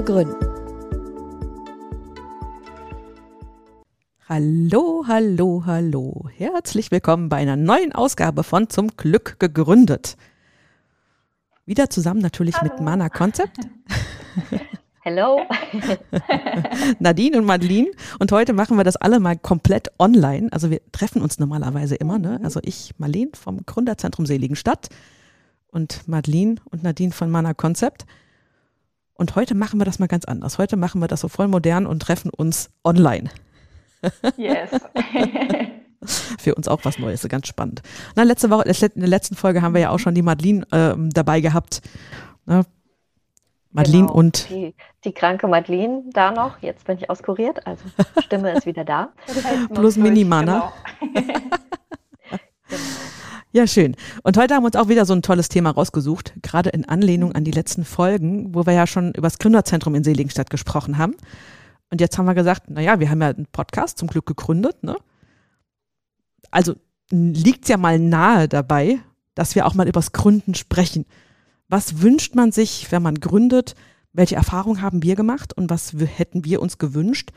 zu gründen. Hallo, hallo, hallo. Herzlich willkommen bei einer neuen Ausgabe von Zum Glück gegründet. Wieder zusammen natürlich hallo. mit Mana Concept. Hello. Nadine und Madeline. Und heute machen wir das alle mal komplett online. Also wir treffen uns normalerweise immer. Ne? Mhm. Also ich, Marlene vom Gründerzentrum Seligenstadt und Madeline und Nadine von Mana Concept. Und heute machen wir das mal ganz anders. Heute machen wir das so voll modern und treffen uns online. Yes. Für uns auch was Neues, ganz spannend. Na, letzte Woche, in der letzten Folge haben wir ja auch schon die Madeline äh, dabei gehabt. Ne? Madeline genau, und. Die, die, kranke Madeline da noch. Jetzt bin ich auskuriert, also Stimme ist wieder da. Plus Minimana. Ja, schön. Und heute haben wir uns auch wieder so ein tolles Thema rausgesucht, gerade in Anlehnung an die letzten Folgen, wo wir ja schon über das Gründerzentrum in Seligenstadt gesprochen haben. Und jetzt haben wir gesagt, naja, wir haben ja einen Podcast zum Glück gegründet, ne? Also liegt ja mal nahe dabei, dass wir auch mal übers Gründen sprechen. Was wünscht man sich, wenn man gründet? Welche Erfahrungen haben wir gemacht und was hätten wir uns gewünscht?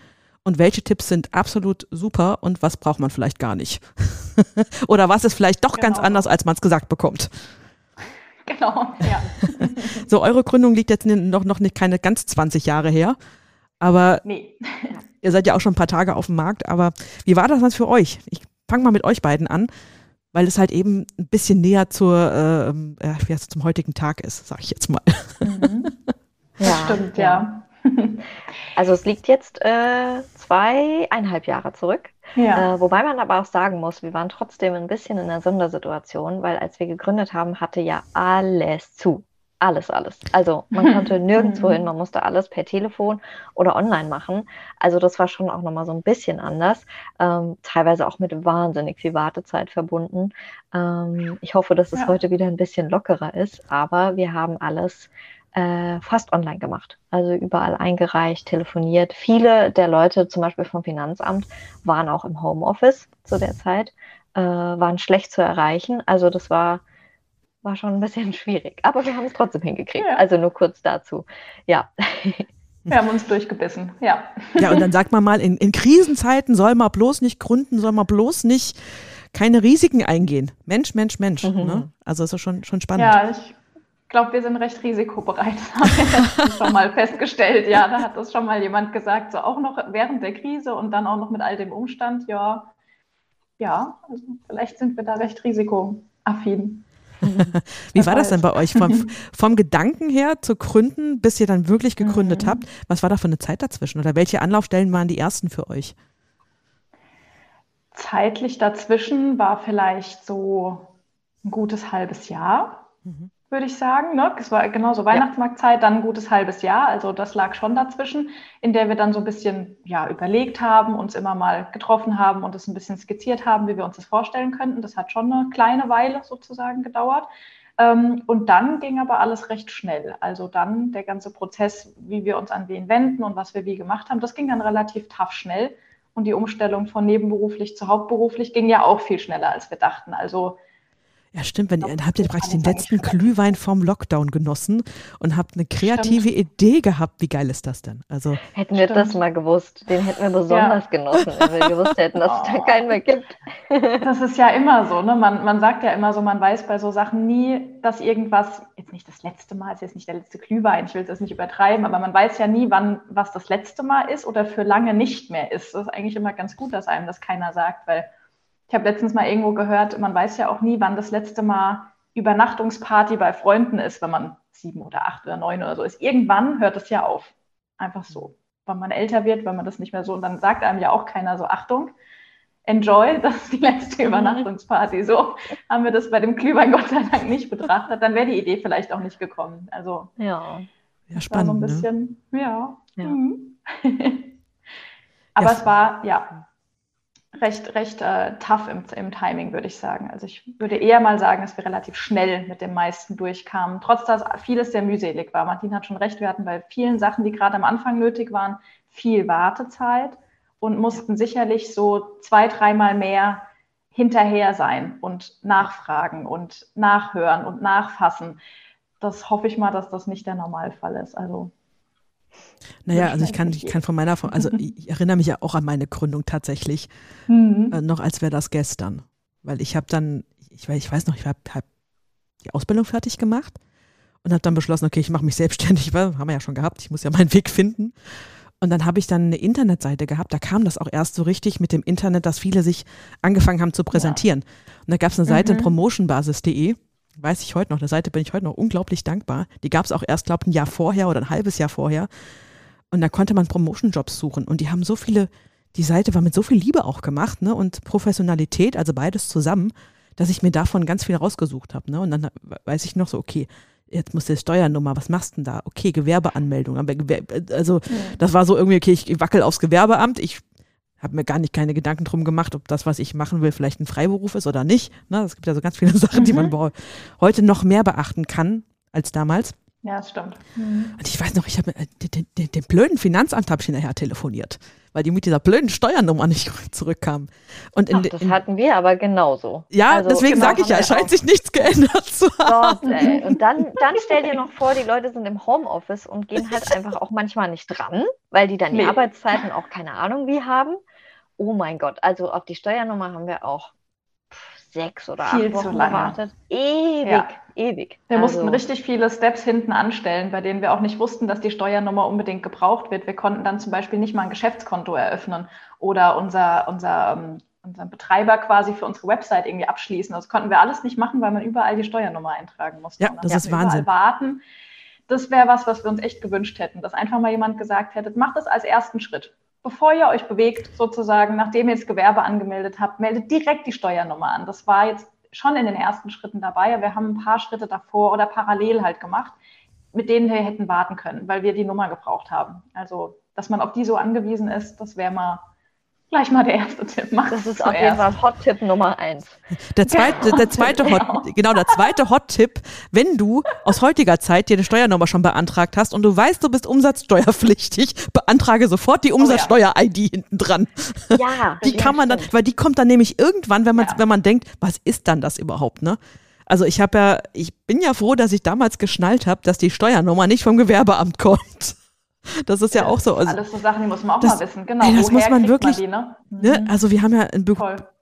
Und welche Tipps sind absolut super und was braucht man vielleicht gar nicht? Oder was ist vielleicht doch genau. ganz anders, als man es gesagt bekommt? Genau, ja. so, eure Gründung liegt jetzt noch, noch nicht keine ganz 20 Jahre her. Aber nee. ihr seid ja auch schon ein paar Tage auf dem Markt. Aber wie war das dann für euch? Ich fange mal mit euch beiden an, weil es halt eben ein bisschen näher zur, äh, äh, wie heißt es, zum heutigen Tag ist, sage ich jetzt mal. Mhm. Ja, stimmt, ja. Also es liegt jetzt äh, zweieinhalb Jahre zurück. Ja. Äh, wobei man aber auch sagen muss, wir waren trotzdem ein bisschen in einer Sondersituation, weil als wir gegründet haben, hatte ja alles zu. Alles, alles. Also man konnte nirgendwo hin, man musste alles per Telefon oder online machen. Also das war schon auch nochmal so ein bisschen anders. Ähm, teilweise auch mit wahnsinnig viel Wartezeit verbunden. Ähm, ich hoffe, dass es ja. heute wieder ein bisschen lockerer ist, aber wir haben alles äh, fast online gemacht. Also überall eingereicht, telefoniert. Viele der Leute, zum Beispiel vom Finanzamt, waren auch im Homeoffice zu der Zeit, äh, waren schlecht zu erreichen. Also das war, war schon ein bisschen schwierig. Aber wir haben es trotzdem hingekriegt. Ja. Also nur kurz dazu. Ja. Wir haben uns durchgebissen, ja. Ja, und dann sagt man mal, in, in Krisenzeiten soll man bloß nicht gründen, soll man bloß nicht keine Risiken eingehen. Mensch, Mensch, Mensch. Mhm. Ne? Also ist schon, schon spannend. Ja, ich glaube, wir sind recht risikobereit. Das haben wir schon mal festgestellt. Ja, da hat das schon mal jemand gesagt, so auch noch während der Krise und dann auch noch mit all dem Umstand. Ja, ja, also vielleicht sind wir da recht risikoaffin. Wie war das denn bei euch? Vom, vom, Gedanken her zu gründen, bis ihr dann wirklich gegründet mhm. habt, was war da für eine Zeit dazwischen? Oder welche Anlaufstellen waren die ersten für euch? Zeitlich dazwischen war vielleicht so ein gutes halbes Jahr. Mhm würde ich sagen. Ne? Es war genauso Weihnachtsmarktzeit, dann ein gutes halbes Jahr. Also das lag schon dazwischen, in der wir dann so ein bisschen ja, überlegt haben, uns immer mal getroffen haben und es ein bisschen skizziert haben, wie wir uns das vorstellen könnten. Das hat schon eine kleine Weile sozusagen gedauert. Ähm, und dann ging aber alles recht schnell. Also dann der ganze Prozess, wie wir uns an wen wenden und was wir wie gemacht haben, das ging dann relativ tough schnell. Und die Umstellung von nebenberuflich zu hauptberuflich ging ja auch viel schneller, als wir dachten. Also ja, stimmt. Wenn, ihr, habt ihr praktisch den letzten Glühwein vom Lockdown genossen und habt eine kreative stimmt. Idee gehabt. Wie geil ist das denn? Also, hätten wir stimmt. das mal gewusst, den hätten wir besonders ja. genossen, wenn wir gewusst hätten, dass es da oh. keinen mehr gibt. das ist ja immer so. Ne? Man, man sagt ja immer so, man weiß bei so Sachen nie, dass irgendwas, jetzt nicht das letzte Mal, ist jetzt nicht der letzte Glühwein, ich will das nicht übertreiben, aber man weiß ja nie, wann was das letzte Mal ist oder für lange nicht mehr ist. Das ist eigentlich immer ganz gut, dass einem das keiner sagt, weil ich habe letztens mal irgendwo gehört, man weiß ja auch nie, wann das letzte Mal Übernachtungsparty bei Freunden ist, wenn man sieben oder acht oder neun oder so ist. Irgendwann hört es ja auf. Einfach so. Wenn man älter wird, wenn man das nicht mehr so, und dann sagt einem ja auch keiner so, Achtung, enjoy, das ist die letzte mhm. Übernachtungsparty. So haben wir das bei dem Glühwein Gott sei Dank nicht betrachtet. Dann wäre die Idee vielleicht auch nicht gekommen. Also ja. Ja, spannend. so ein ne? bisschen, ne? ja. ja. Mhm. Aber ja. es war, ja, recht, recht äh, tough im, im Timing, würde ich sagen. Also ich würde eher mal sagen, dass wir relativ schnell mit dem meisten durchkamen, trotz dass vieles sehr mühselig war. Martin hat schon recht, wir hatten bei vielen Sachen, die gerade am Anfang nötig waren, viel Wartezeit und mussten sicherlich so zwei, dreimal mehr hinterher sein und nachfragen und nachhören und nachfassen. Das hoffe ich mal, dass das nicht der Normalfall ist. Also naja, also ich kann, ich kann von meiner, also ich erinnere mich ja auch an meine Gründung tatsächlich, mhm. äh, noch als wäre das gestern. Weil ich habe dann, ich, ich weiß noch, ich habe hab die Ausbildung fertig gemacht und habe dann beschlossen, okay, ich mache mich selbstständig, weil haben wir ja schon gehabt, ich muss ja meinen Weg finden. Und dann habe ich dann eine Internetseite gehabt, da kam das auch erst so richtig mit dem Internet, dass viele sich angefangen haben zu präsentieren. Ja. Und da gab es eine Seite, mhm. promotionbasis.de, weiß ich heute noch, der Seite bin ich heute noch unglaublich dankbar. Die gab es auch erst, glaube ich, ein Jahr vorher oder ein halbes Jahr vorher. Und da konnte man Promotion-Jobs suchen. Und die haben so viele, die Seite war mit so viel Liebe auch gemacht, ne? Und Professionalität, also beides zusammen, dass ich mir davon ganz viel rausgesucht habe. Ne? Und dann weiß ich noch so, okay, jetzt muss der Steuernummer, was machst du denn da? Okay, Gewerbeanmeldung. Aber also das war so irgendwie, okay, ich wackel aufs Gewerbeamt, ich habe mir gar nicht keine Gedanken drum gemacht, ob das, was ich machen will, vielleicht ein Freiberuf ist oder nicht. Ne? Es gibt ja so ganz viele Sachen, mhm. die man mhm. heute noch mehr beachten kann als damals. Ja, das stimmt. Mhm. Und ich weiß noch, ich habe den, den, den, blöden Finanzamt habe ich hinterher telefoniert, weil die mit dieser blöden Steuernummer nicht zurückkamen. Und in, Ach, das in, hatten wir aber genauso. Ja, also, deswegen genau, sage ich ja, es scheint sich nichts geändert zu haben. Gott, ey. Und dann, dann stell dir noch vor, die Leute sind im Homeoffice und gehen halt einfach auch manchmal nicht dran, weil die dann nee. die Arbeitszeiten auch keine Ahnung wie haben. Oh mein Gott, also auf die Steuernummer haben wir auch sechs oder Viel acht Wochen gewartet. Ewig, ja. ewig. Wir also. mussten richtig viele Steps hinten anstellen, bei denen wir auch nicht wussten, dass die Steuernummer unbedingt gebraucht wird. Wir konnten dann zum Beispiel nicht mal ein Geschäftskonto eröffnen oder unser, unser, um, ähm, unseren Betreiber quasi für unsere Website irgendwie abschließen. Das konnten wir alles nicht machen, weil man überall die Steuernummer eintragen musste. Ja, das ist Wahnsinn. Warten. Das wäre was, was wir uns echt gewünscht hätten, dass einfach mal jemand gesagt hätte, macht das als ersten Schritt bevor ihr euch bewegt, sozusagen, nachdem ihr das Gewerbe angemeldet habt, meldet direkt die Steuernummer an. Das war jetzt schon in den ersten Schritten dabei. Wir haben ein paar Schritte davor oder parallel halt gemacht, mit denen wir hätten warten können, weil wir die Nummer gebraucht haben. Also, dass man auf die so angewiesen ist, das wäre mal gleich mal der erste Tipp. Mach das ist auf jeden Fall Hot-Tipp Nummer eins. Der zweite, genau, der zweite Hot, genau, der zweite Hot-Tipp, wenn du aus heutiger Zeit dir eine Steuernummer schon beantragt hast und du weißt, du bist umsatzsteuerpflichtig, beantrage sofort die Umsatzsteuer-ID oh, ja. hinten dran. Ja. Die kann man dann, weil die kommt dann nämlich irgendwann, wenn man, ja. wenn man denkt, was ist dann das überhaupt, ne? Also ich habe ja, ich bin ja froh, dass ich damals geschnallt habe, dass die Steuernummer nicht vom Gewerbeamt kommt. Das ist ja, ja auch so. Also, alles so Sachen, die muss man auch das, mal wissen. Genau. Ey, das muss man wirklich. Man die, ne? Ne? Mhm. Also wir haben ja einen, Bü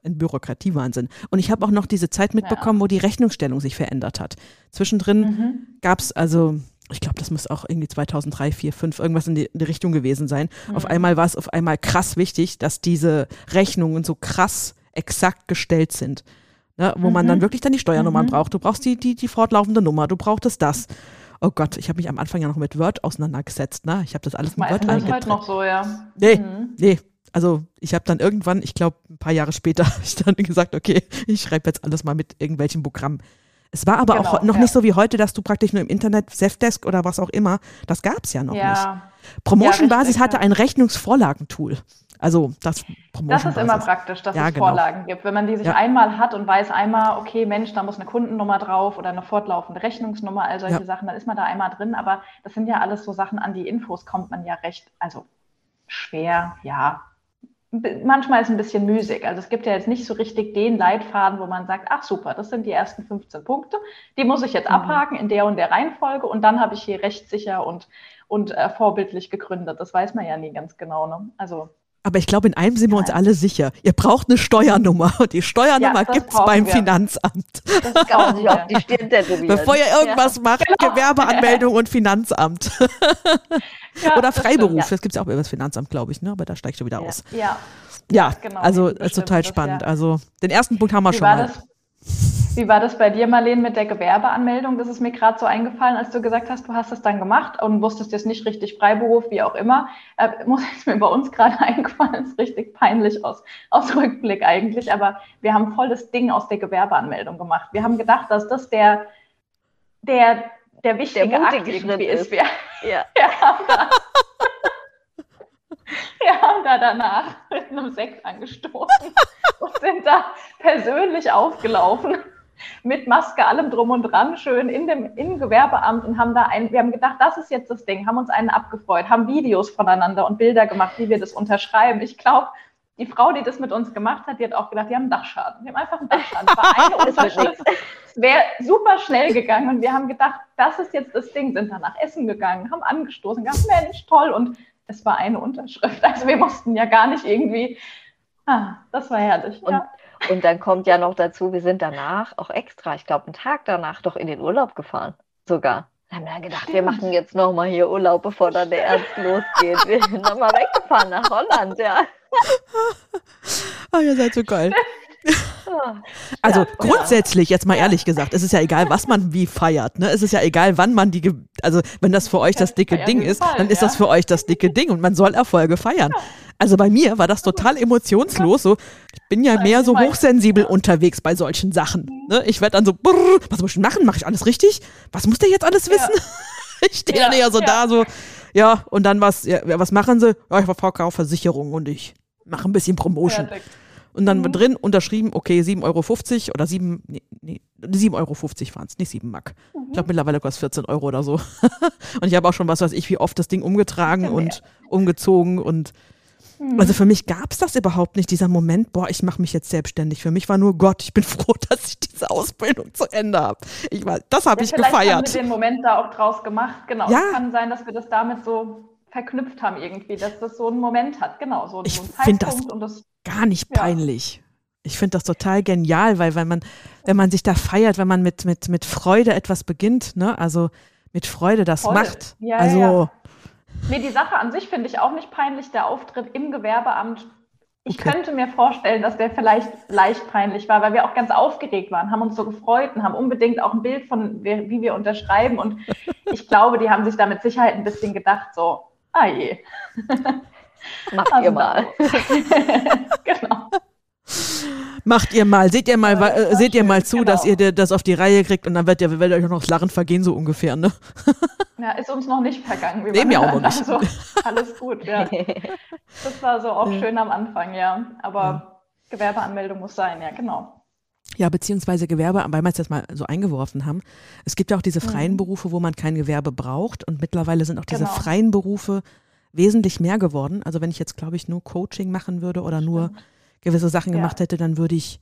einen Bürokratiewahnsinn. Und ich habe auch noch diese Zeit mitbekommen, ja. wo die Rechnungsstellung sich verändert hat. Zwischendrin mhm. gab es also, ich glaube, das muss auch irgendwie 2003, 4, 5 irgendwas in die, in die Richtung gewesen sein. Mhm. Auf einmal war es auf einmal krass wichtig, dass diese Rechnungen so krass exakt gestellt sind. Ne? Wo man dann mhm. wirklich dann die Steuernummern mhm. braucht. Du brauchst die, die, die fortlaufende Nummer, du brauchtest das oh Gott, ich habe mich am Anfang ja noch mit Word auseinandergesetzt, ne? Ich habe das alles mit Word eingetippt. Das heute noch so, ja. Nee, mhm. nee. Also ich habe dann irgendwann, ich glaube ein paar Jahre später, ich dann gesagt, okay, ich schreibe jetzt alles mal mit irgendwelchen Programmen. Es war aber genau, auch noch ja. nicht so wie heute, dass du praktisch nur im Internet, Zefdesk oder was auch immer, das gab es ja noch ja. nicht. Promotion Basis ja, hatte ein Rechnungsvorlagentool. Also das Das ist immer praktisch, dass ja, es genau. Vorlagen gibt. Wenn man die sich ja. einmal hat und weiß einmal, okay, Mensch, da muss eine Kundennummer drauf oder eine fortlaufende Rechnungsnummer, all solche ja. Sachen, dann ist man da einmal drin. Aber das sind ja alles so Sachen, an die Infos kommt man ja recht, also schwer, ja. Manchmal ist es ein bisschen müßig. Also es gibt ja jetzt nicht so richtig den Leitfaden, wo man sagt, ach super, das sind die ersten 15 Punkte. Die muss ich jetzt mhm. abhaken in der und der Reihenfolge und dann habe ich hier rechtssicher und, und äh, vorbildlich gegründet. Das weiß man ja nie ganz genau. Ne? Also aber ich glaube, in einem sind wir uns alle sicher. Ihr braucht eine Steuernummer. Und die Steuernummer ja, gibt es beim wir. Finanzamt. Das kann sich auf die Stirn tätowieren. Bevor ihr irgendwas ja. macht, genau. Gewerbeanmeldung und Finanzamt. Ja, Oder Freiberuf. Das, das gibt es ja auch über das Finanzamt, glaube ich. Ne? Aber da steigst du wieder aus. Ja. Ja, genau, also ist total spannend. Also den ersten Punkt haben wir Wie schon mal. Das? Wie war das bei dir, Marlene, mit der Gewerbeanmeldung? Das ist mir gerade so eingefallen, als du gesagt hast, du hast es dann gemacht und wusstest jetzt nicht richtig Freiberuf, wie auch immer. Äh, muss ist mir bei uns gerade eingefallen, ist richtig peinlich aus, aus Rückblick eigentlich, aber wir haben voll das Ding aus der Gewerbeanmeldung gemacht. Wir haben gedacht, dass das der, der, der wichtige der Akt irgendwie ist. Wir, Ja. Wir haben da, wir haben da danach mit einem Sekt angestoßen und sind da persönlich aufgelaufen mit Maske, allem drum und dran, schön in dem im Gewerbeamt und haben da ein, wir haben gedacht, das ist jetzt das Ding, haben uns einen abgefreut, haben Videos voneinander und Bilder gemacht, wie wir das unterschreiben. Ich glaube, die Frau, die das mit uns gemacht hat, die hat auch gedacht, die haben einen Dachschaden. Die haben einfach einen Dachschaden. Es war eine Unterschrift. Es wäre super schnell gegangen und wir haben gedacht, das ist jetzt das Ding, sind danach essen gegangen, haben angestoßen, gesagt, Mensch, toll. Und es war eine Unterschrift. Also wir mussten ja gar nicht irgendwie, ah, das war herrlich. Und, ja. Und dann kommt ja noch dazu, wir sind danach auch extra, ich glaube, einen Tag danach doch in den Urlaub gefahren. Sogar. Wir haben dann gedacht, Stimmt. wir machen jetzt nochmal hier Urlaub, bevor dann der Ernst losgeht. Wir sind nochmal weggefahren nach Holland, ja. oh, ihr seid so geil. Also ja, grundsätzlich, jetzt mal ehrlich gesagt, es ist ja egal, was man wie feiert. Ne? Es ist ja egal, wann man die, also wenn das für euch das dicke Ding ist, dann ist das für euch das dicke Ding und man soll Erfolge feiern. Also bei mir war das total emotionslos. So, ich bin ja mehr so hochsensibel unterwegs bei solchen Sachen. Ne? Ich werde dann so, brrr, was muss ich machen? Mache ich alles richtig? Was muss der jetzt alles wissen? ich stehe dann eher so da, so, ja, und dann was, ja, was machen sie? Ja, ich verkaufe Versicherungen und ich mache ein bisschen Promotion. Und dann mhm. drin unterschrieben, okay, 7,50 Euro oder 7, nee, nee 7,50 Euro waren es, nicht 7 Mark. Mhm. Ich glaube, mittlerweile kostet es 14 Euro oder so. und ich habe auch schon, was weiß ich, wie oft das Ding umgetragen und umgezogen und mhm. also für mich gab es das überhaupt nicht, dieser Moment, boah, ich mache mich jetzt selbstständig. Für mich war nur Gott, ich bin froh, dass ich diese Ausbildung zu Ende habe. Ich war, das habe ja, ich gefeiert. Haben wir den Moment da auch draus gemacht. Genau. Ja. Es kann sein, dass wir das damit so verknüpft haben irgendwie, dass das so einen Moment hat. Genau, so, ich so einen Zeitpunkt das und das gar nicht peinlich. Ja. Ich finde das total genial, weil wenn man, wenn man sich da feiert, wenn man mit, mit, mit Freude etwas beginnt, ne, also mit Freude das Voll. macht. Ja, also. Ja. Nee, die Sache an sich finde ich auch nicht peinlich. Der Auftritt im Gewerbeamt ich okay. könnte mir vorstellen, dass der vielleicht leicht peinlich war, weil wir auch ganz aufgeregt waren, haben uns so gefreut und haben unbedingt auch ein Bild von, wie wir unterschreiben. Und ich glaube, die haben sich da mit Sicherheit ein bisschen gedacht, so, ah je. Macht also, ihr mal. genau. Macht ihr mal, seht ihr mal, äh, seht ihr mal zu, genau. dass ihr das auf die Reihe kriegt und dann wird, ihr, werdet euch auch noch das Lachen vergehen, so ungefähr, ne? Ja, ist uns noch nicht vergangen. Wir nee, mir auch noch nicht. Also, alles gut, ja. Das war so auch schön am Anfang, ja. Aber ja. Gewerbeanmeldung muss sein, ja, genau. Ja, beziehungsweise Gewerbe, weil wir es jetzt mal so eingeworfen haben. Es gibt ja auch diese freien mhm. Berufe, wo man kein Gewerbe braucht und mittlerweile sind auch diese genau. freien Berufe wesentlich mehr geworden. Also wenn ich jetzt, glaube ich, nur Coaching machen würde oder nur gewisse Sachen ja. gemacht hätte, dann würde ich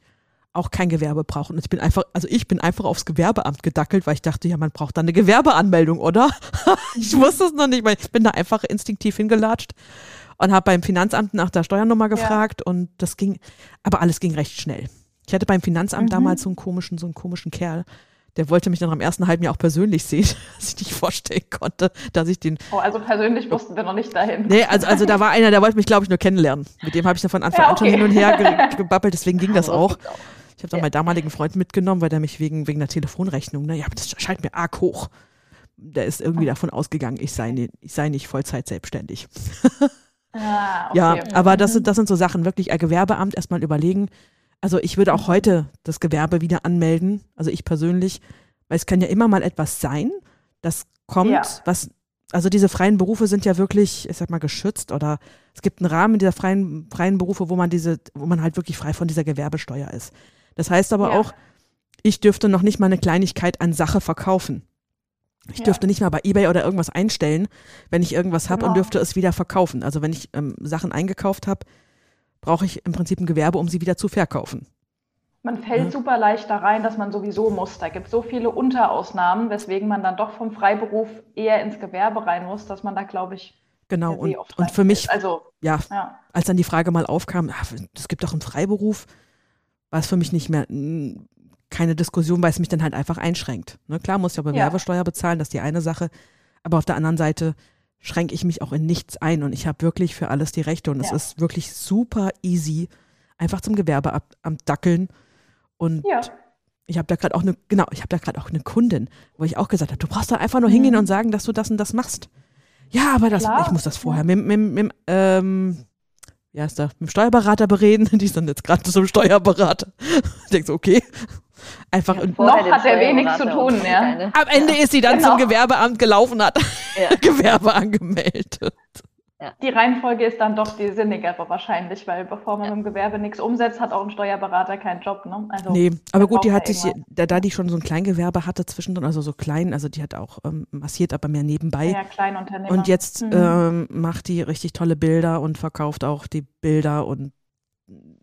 auch kein Gewerbe brauchen. Und ich bin einfach, also ich bin einfach aufs Gewerbeamt gedackelt, weil ich dachte, ja, man braucht da eine Gewerbeanmeldung, oder? ich mhm. wusste es noch nicht, weil ich bin da einfach instinktiv hingelatscht und habe beim Finanzamt nach der Steuernummer gefragt ja. und das ging, aber alles ging recht schnell. Ich hatte beim Finanzamt mhm. damals so einen komischen, so einen komischen Kerl, der wollte mich dann am ersten halben Jahr auch persönlich sehen, dass ich nicht vorstellen konnte, dass ich den. Oh, also persönlich mussten wir noch nicht dahin. Nee, also, also da war einer, der wollte mich, glaube ich, nur kennenlernen. Mit dem habe ich dann von Anfang ja, okay. an schon hin und her gebabbelt, deswegen ging das auch. Ich habe dann ja. meinen damaligen Freund mitgenommen, weil der mich wegen, wegen der Telefonrechnung, ne, ja, das scheint mir arg hoch. Der ist irgendwie davon ausgegangen, ich sei, nicht, ich sei nicht Vollzeit selbstständig. Ah, okay. Ja, aber das sind, das sind so Sachen, wirklich ein Gewerbeamt erstmal überlegen, also ich würde auch heute das Gewerbe wieder anmelden, also ich persönlich, weil es kann ja immer mal etwas sein, das kommt, ja. was, also diese freien Berufe sind ja wirklich, ich sag mal, geschützt oder es gibt einen Rahmen dieser freien, freien Berufe, wo man diese, wo man halt wirklich frei von dieser Gewerbesteuer ist. Das heißt aber ja. auch, ich dürfte noch nicht mal eine Kleinigkeit an Sache verkaufen. Ich ja. dürfte nicht mal bei eBay oder irgendwas einstellen, wenn ich irgendwas habe genau. und dürfte es wieder verkaufen. Also wenn ich ähm, Sachen eingekauft habe, brauche ich im Prinzip ein Gewerbe, um sie wieder zu verkaufen. Man fällt ja. super leicht da rein, dass man sowieso muss. Da gibt es so viele Unterausnahmen, weswegen man dann doch vom Freiberuf eher ins Gewerbe rein muss, dass man da, glaube ich, Genau, und, und für mich, also, ja, ja, als dann die Frage mal aufkam, es gibt doch einen Freiberuf, war es für mich nicht mehr keine Diskussion, weil es mich dann halt einfach einschränkt. Ne, klar muss ich aber Gewerbesteuer ja. bezahlen, das ist die eine Sache, aber auf der anderen Seite schränke ich mich auch in nichts ein und ich habe wirklich für alles die Rechte und es ist wirklich super easy, einfach zum Gewerbeamt dackeln und ja. ich habe da gerade auch eine, genau, ich habe da gerade auch eine Kundin, wo ich auch gesagt habe, du brauchst da einfach nur hingehen mhm. und sagen, dass du das und das machst. Ja, aber das, ich muss das vorher mit, mit, mit, ähm, wie heißt der, mit dem Steuerberater bereden. Die ist dann jetzt gerade zum Steuerberater. Ich denke so, okay. Einfach ja, noch hat er wenig zu tun, ja. Am Ende ja. ist sie dann genau. zum Gewerbeamt gelaufen, hat ja. Gewerbe angemeldet. Ja. Die Reihenfolge ist dann doch die sinnigere wahrscheinlich, weil bevor man ja. dem Gewerbe nichts umsetzt, hat auch ein Steuerberater keinen Job. Ne? Also, nee, aber gut, die hat sich, da, da die schon so ein Kleingewerbe hatte zwischendrin, also so klein, also die hat auch ähm, massiert, aber mehr nebenbei. Ja, Kleinunternehmer. Und jetzt mhm. ähm, macht die richtig tolle Bilder und verkauft auch die Bilder und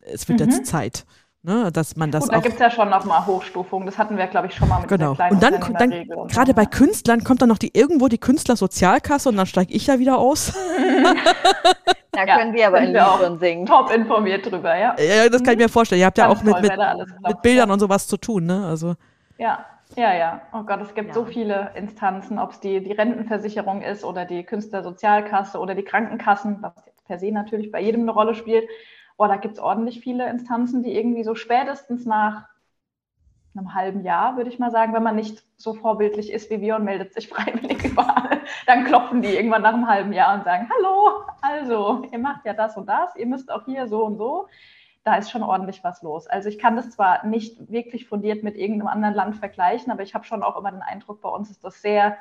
es wird mhm. jetzt Zeit. Ne, dass man das Gut, da gibt es ja schon nochmal Hochstufungen. Das hatten wir, glaube ich, schon mal mit genau. Und dann, dann gerade bei Künstlern kommt dann noch die irgendwo die Künstlersozialkasse und dann steige ich ja wieder aus. da können wir aber in Liedern singen. Top informiert drüber, ja. Ja, das kann ich mir vorstellen. Ihr habt Ganz ja auch mit, mit, mit Bildern ja. und sowas zu tun, ne? Also. Ja, ja, ja. Oh Gott, es gibt ja. so viele Instanzen, ob es die, die Rentenversicherung ist oder die Künstlersozialkasse oder die Krankenkassen, was jetzt per se natürlich bei jedem eine Rolle spielt boah, da gibt es ordentlich viele Instanzen, die irgendwie so spätestens nach einem halben Jahr, würde ich mal sagen, wenn man nicht so vorbildlich ist wie wir und meldet sich freiwillig überall, dann klopfen die irgendwann nach einem halben Jahr und sagen, hallo, also ihr macht ja das und das, ihr müsst auch hier so und so. Da ist schon ordentlich was los. Also ich kann das zwar nicht wirklich fundiert mit irgendeinem anderen Land vergleichen, aber ich habe schon auch immer den Eindruck, bei uns ist das sehr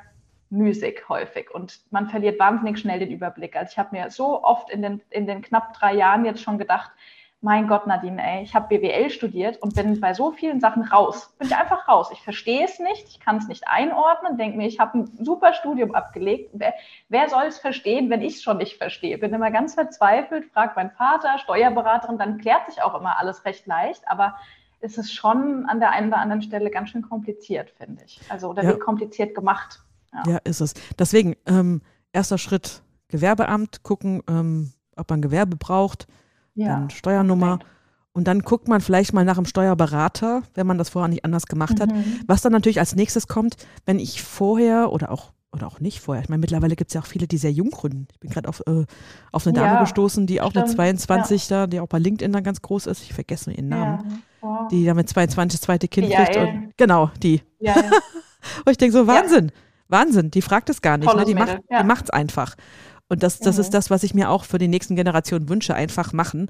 müßig häufig und man verliert wahnsinnig schnell den Überblick. Also ich habe mir so oft in den, in den knapp drei Jahren jetzt schon gedacht, mein Gott, Nadine, ey, ich habe BWL studiert und bin bei so vielen Sachen raus. Bin ich einfach raus. Ich verstehe es nicht, ich kann es nicht einordnen, denke mir, ich habe ein super Studium abgelegt. Wer, wer soll es verstehen, wenn ich es schon nicht verstehe? Bin immer ganz verzweifelt, frage meinen Vater, Steuerberaterin, dann klärt sich auch immer alles recht leicht, aber es ist schon an der einen oder anderen Stelle ganz schön kompliziert, finde ich. Also, oder ja. wie kompliziert gemacht. Ja, ja ist es. Deswegen, ähm, erster Schritt, Gewerbeamt, gucken, ähm, ob man Gewerbe braucht, ja. dann Steuernummer. Okay. Und dann guckt man vielleicht mal nach einem Steuerberater, wenn man das vorher nicht anders gemacht hat. Mhm. Was dann natürlich als nächstes kommt, wenn ich vorher oder auch oder auch nicht vorher. Ich meine, mittlerweile gibt es ja auch viele, die sehr jung gründen. Ich bin gerade auf, äh, auf eine Dame ja, gestoßen, die auch stimmt. mit 22 ja. da, die auch bei LinkedIn dann ganz groß ist. Ich vergesse nur ihren Namen. Ja. Wow. Die da mit 22 das zweite Kind kriegt. Und, genau, die. Ja, und ich denke so, Wahnsinn. Wahnsinn, die fragt es gar nicht, ne? die macht ja. es einfach. Und das, das mhm. ist das, was ich mir auch für die nächsten Generationen wünsche, einfach machen.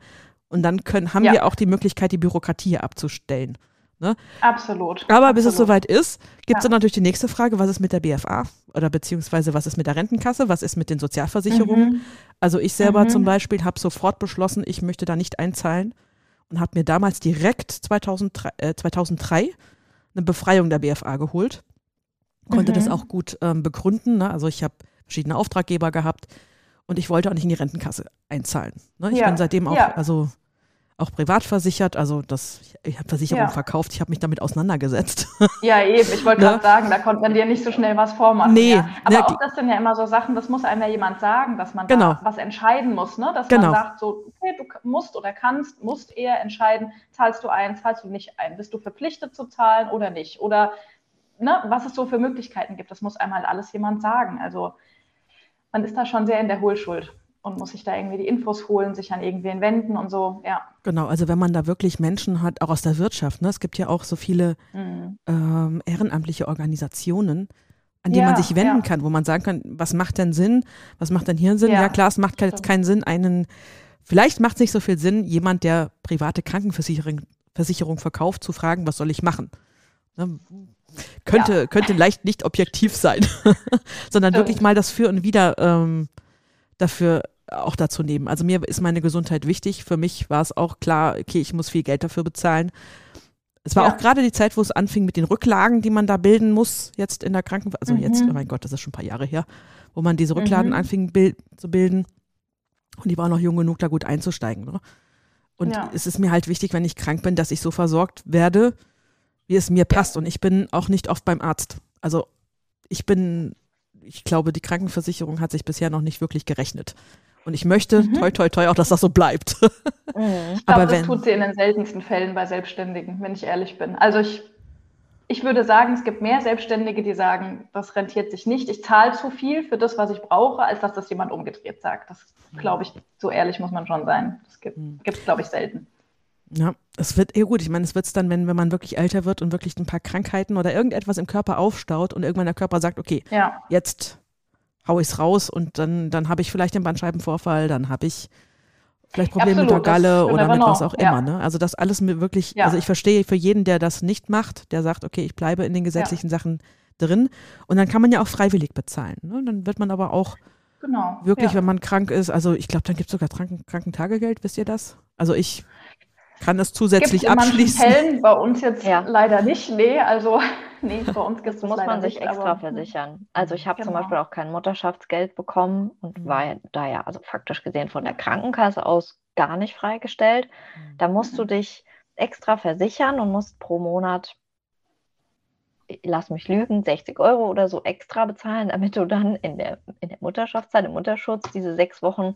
Und dann können, haben ja. wir auch die Möglichkeit, die Bürokratie abzustellen. Ne? Absolut. Aber Absolut. bis es soweit ist, gibt es ja. dann natürlich die nächste Frage, was ist mit der BFA oder beziehungsweise was ist mit der Rentenkasse, was ist mit den Sozialversicherungen? Mhm. Also ich selber mhm. zum Beispiel habe sofort beschlossen, ich möchte da nicht einzahlen und habe mir damals direkt 2003, äh, 2003 eine Befreiung der BFA geholt konnte mhm. das auch gut ähm, begründen. Ne? Also ich habe verschiedene Auftraggeber gehabt und ich wollte auch nicht in die Rentenkasse einzahlen. Ne? Ich ja. bin seitdem auch, ja. also auch privat versichert, also das, ich habe Versicherung ja. verkauft, ich habe mich damit auseinandergesetzt. Ja, eben, ich wollte ne? gerade sagen, da konnte man dir nicht so schnell was vormachen. Nee. Ja. Aber auch das sind ja immer so Sachen, das muss einem ja jemand sagen, dass man genau. da was entscheiden muss, ne? dass genau. man sagt, so, okay, du musst oder kannst, musst eher entscheiden, zahlst du ein, zahlst du nicht ein, bist du verpflichtet zu zahlen oder nicht oder ne, was es so für Möglichkeiten gibt. Das muss einmal alles jemand sagen. Also man ist da schon sehr in der Hohlschuld und muss sich da irgendwie die Infos holen, sich an irgendwen wenden und so, ja. Genau, also wenn man da wirklich Menschen hat, auch aus der Wirtschaft, ne? es gibt ja auch so viele mhm. ähm, ehrenamtliche Organisationen, an die ja, man sich wenden ja. kann, wo man sagen kann, was macht denn Sinn, was macht denn hier Sinn? Ja, ja klar, es macht jetzt keinen Sinn, einen, vielleicht macht es nicht so viel Sinn, jemand, der private Krankenversicherung Versicherung verkauft, zu fragen, was soll ich machen? Ne? Könnte, ja. könnte leicht nicht objektiv sein, sondern wirklich mal das Für und Wider ähm, dafür auch dazu nehmen. Also mir ist meine Gesundheit wichtig. Für mich war es auch klar, okay, ich muss viel Geld dafür bezahlen. Es war ja. auch gerade die Zeit, wo es anfing mit den Rücklagen, die man da bilden muss, jetzt in der Krankenversicherung. Also mhm. jetzt, oh mein Gott, das ist schon ein paar Jahre her, wo man diese Rücklagen mhm. anfing bild zu bilden. Und ich war noch jung genug, da gut einzusteigen. Ne? Und ja. es ist mir halt wichtig, wenn ich krank bin, dass ich so versorgt werde, wie es mir passt. Und ich bin auch nicht oft beim Arzt. Also ich bin, ich glaube, die Krankenversicherung hat sich bisher noch nicht wirklich gerechnet. Und ich möchte, mhm. toi, toi, toi, auch, dass das so bleibt. Mhm. Ich glaube, das tut sie in den seltensten Fällen bei Selbstständigen, wenn ich ehrlich bin. Also ich, ich würde sagen, es gibt mehr Selbstständige, die sagen, das rentiert sich nicht. Ich zahle zu viel für das, was ich brauche, als dass das jemand umgedreht sagt. Das glaube ich, so ehrlich muss man schon sein. Das gibt es, mhm. glaube ich, selten. Ja, es wird, ja gut, ich meine, es wird es dann, wenn, wenn man wirklich älter wird und wirklich ein paar Krankheiten oder irgendetwas im Körper aufstaut und irgendwann der Körper sagt, okay, ja. jetzt hau ich es raus und dann, dann habe ich vielleicht den Bandscheibenvorfall, dann habe ich Vielleicht Probleme mit der Galle oder mit was auch immer. Ne? Also das alles mit wirklich, ja. also ich verstehe für jeden, der das nicht macht, der sagt, okay, ich bleibe in den gesetzlichen ja. Sachen drin. Und dann kann man ja auch freiwillig bezahlen. Ne? Dann wird man aber auch genau. wirklich, wenn man krank ist, also ich glaube, dann gibt es sogar Kranken Krankentagegeld, wisst ihr das? Also ich kann es zusätzlich Gibt's abschließen. In Fällen bei uns jetzt leider nicht. Nee, also nee, bei uns gibt es muss man sich nicht, extra versichern. Also ich habe genau. zum Beispiel auch kein Mutterschaftsgeld bekommen und mhm. war da ja also faktisch gesehen von der Krankenkasse aus gar nicht freigestellt. Da musst mhm. du dich extra versichern und musst pro Monat lass mich lügen, 60 Euro oder so extra bezahlen, damit du dann in der, in der Mutterschaftszeit, im Mutterschutz, diese sechs Wochen